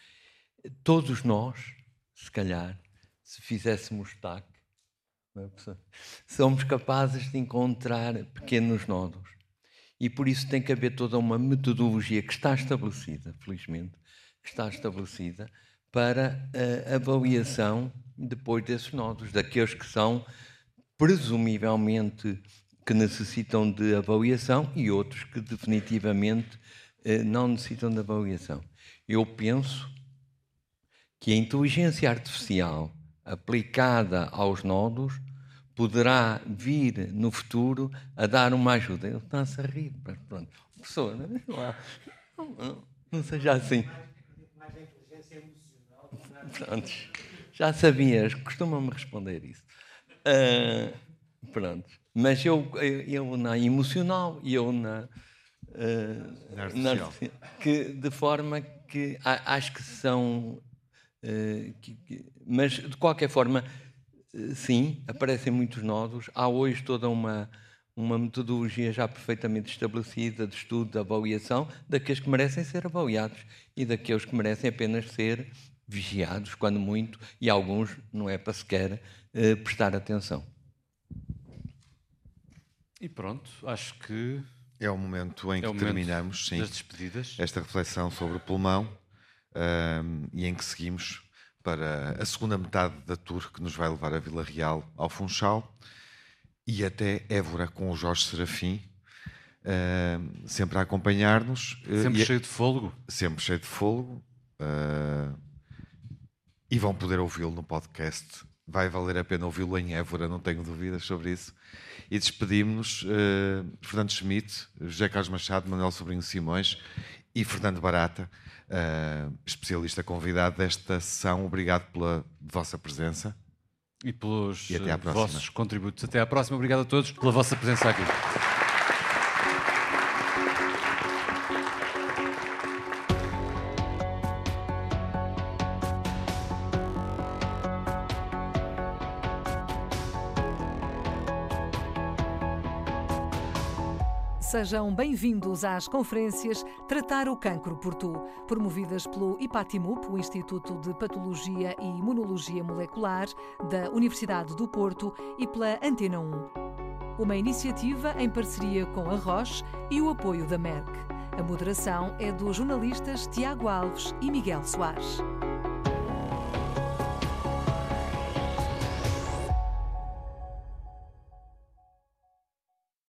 Todos nós, se calhar, se fizéssemos TAC, é, somos capazes de encontrar pequenos nódulos. E por isso tem que haver toda uma metodologia que está estabelecida, felizmente, que está estabelecida para a avaliação depois desses nódulos, daqueles que são presumivelmente que necessitam de avaliação e outros que definitivamente eh, não necessitam de avaliação. Eu penso que a inteligência artificial aplicada aos nódulos poderá vir no futuro a dar uma ajuda. Ele está-se a rir, mas pronto. Pessoa, não, não, não seja assim. Pronto. Já sabias, costuma-me responder isso. Uh, pronto. Mas eu, eu na emocional e eu na. Uh, na, na que, de forma que acho que são. Que, que, mas, de qualquer forma, sim, aparecem muitos nódulos. Há hoje toda uma, uma metodologia já perfeitamente estabelecida de estudo, de avaliação, daqueles que merecem ser avaliados e daqueles que merecem apenas ser vigiados, quando muito, e alguns não é para sequer uh, prestar atenção. E pronto, acho que. É o momento em é que terminamos sim, esta reflexão sobre o pulmão um, e em que seguimos para a segunda metade da tour que nos vai levar a Vila Real, ao Funchal e até Évora com o Jorge Serafim, uh, sempre a acompanhar-nos. Sempre uh, cheio de fôlego. Sempre cheio de fôlego. Uh, e vão poder ouvi-lo no podcast. Vai valer a pena ouvi-lo em Évora, não tenho dúvidas sobre isso. E despedimos-nos, uh, Fernando Schmidt, José Carlos Machado, Manuel Sobrinho Simões e Fernando Barata, uh, especialista convidado desta sessão. Obrigado pela vossa presença. E pelos e vossos contributos. Até à próxima. Obrigado a todos pela vossa presença aqui. Sejam bem-vindos às conferências Tratar o Cancro por Tu, promovidas pelo IPATIMUP, o Instituto de Patologia e Imunologia Molecular da Universidade do Porto, e pela Antena 1. Uma iniciativa em parceria com a Roche e o apoio da Merck. A moderação é dos jornalistas Tiago Alves e Miguel Soares.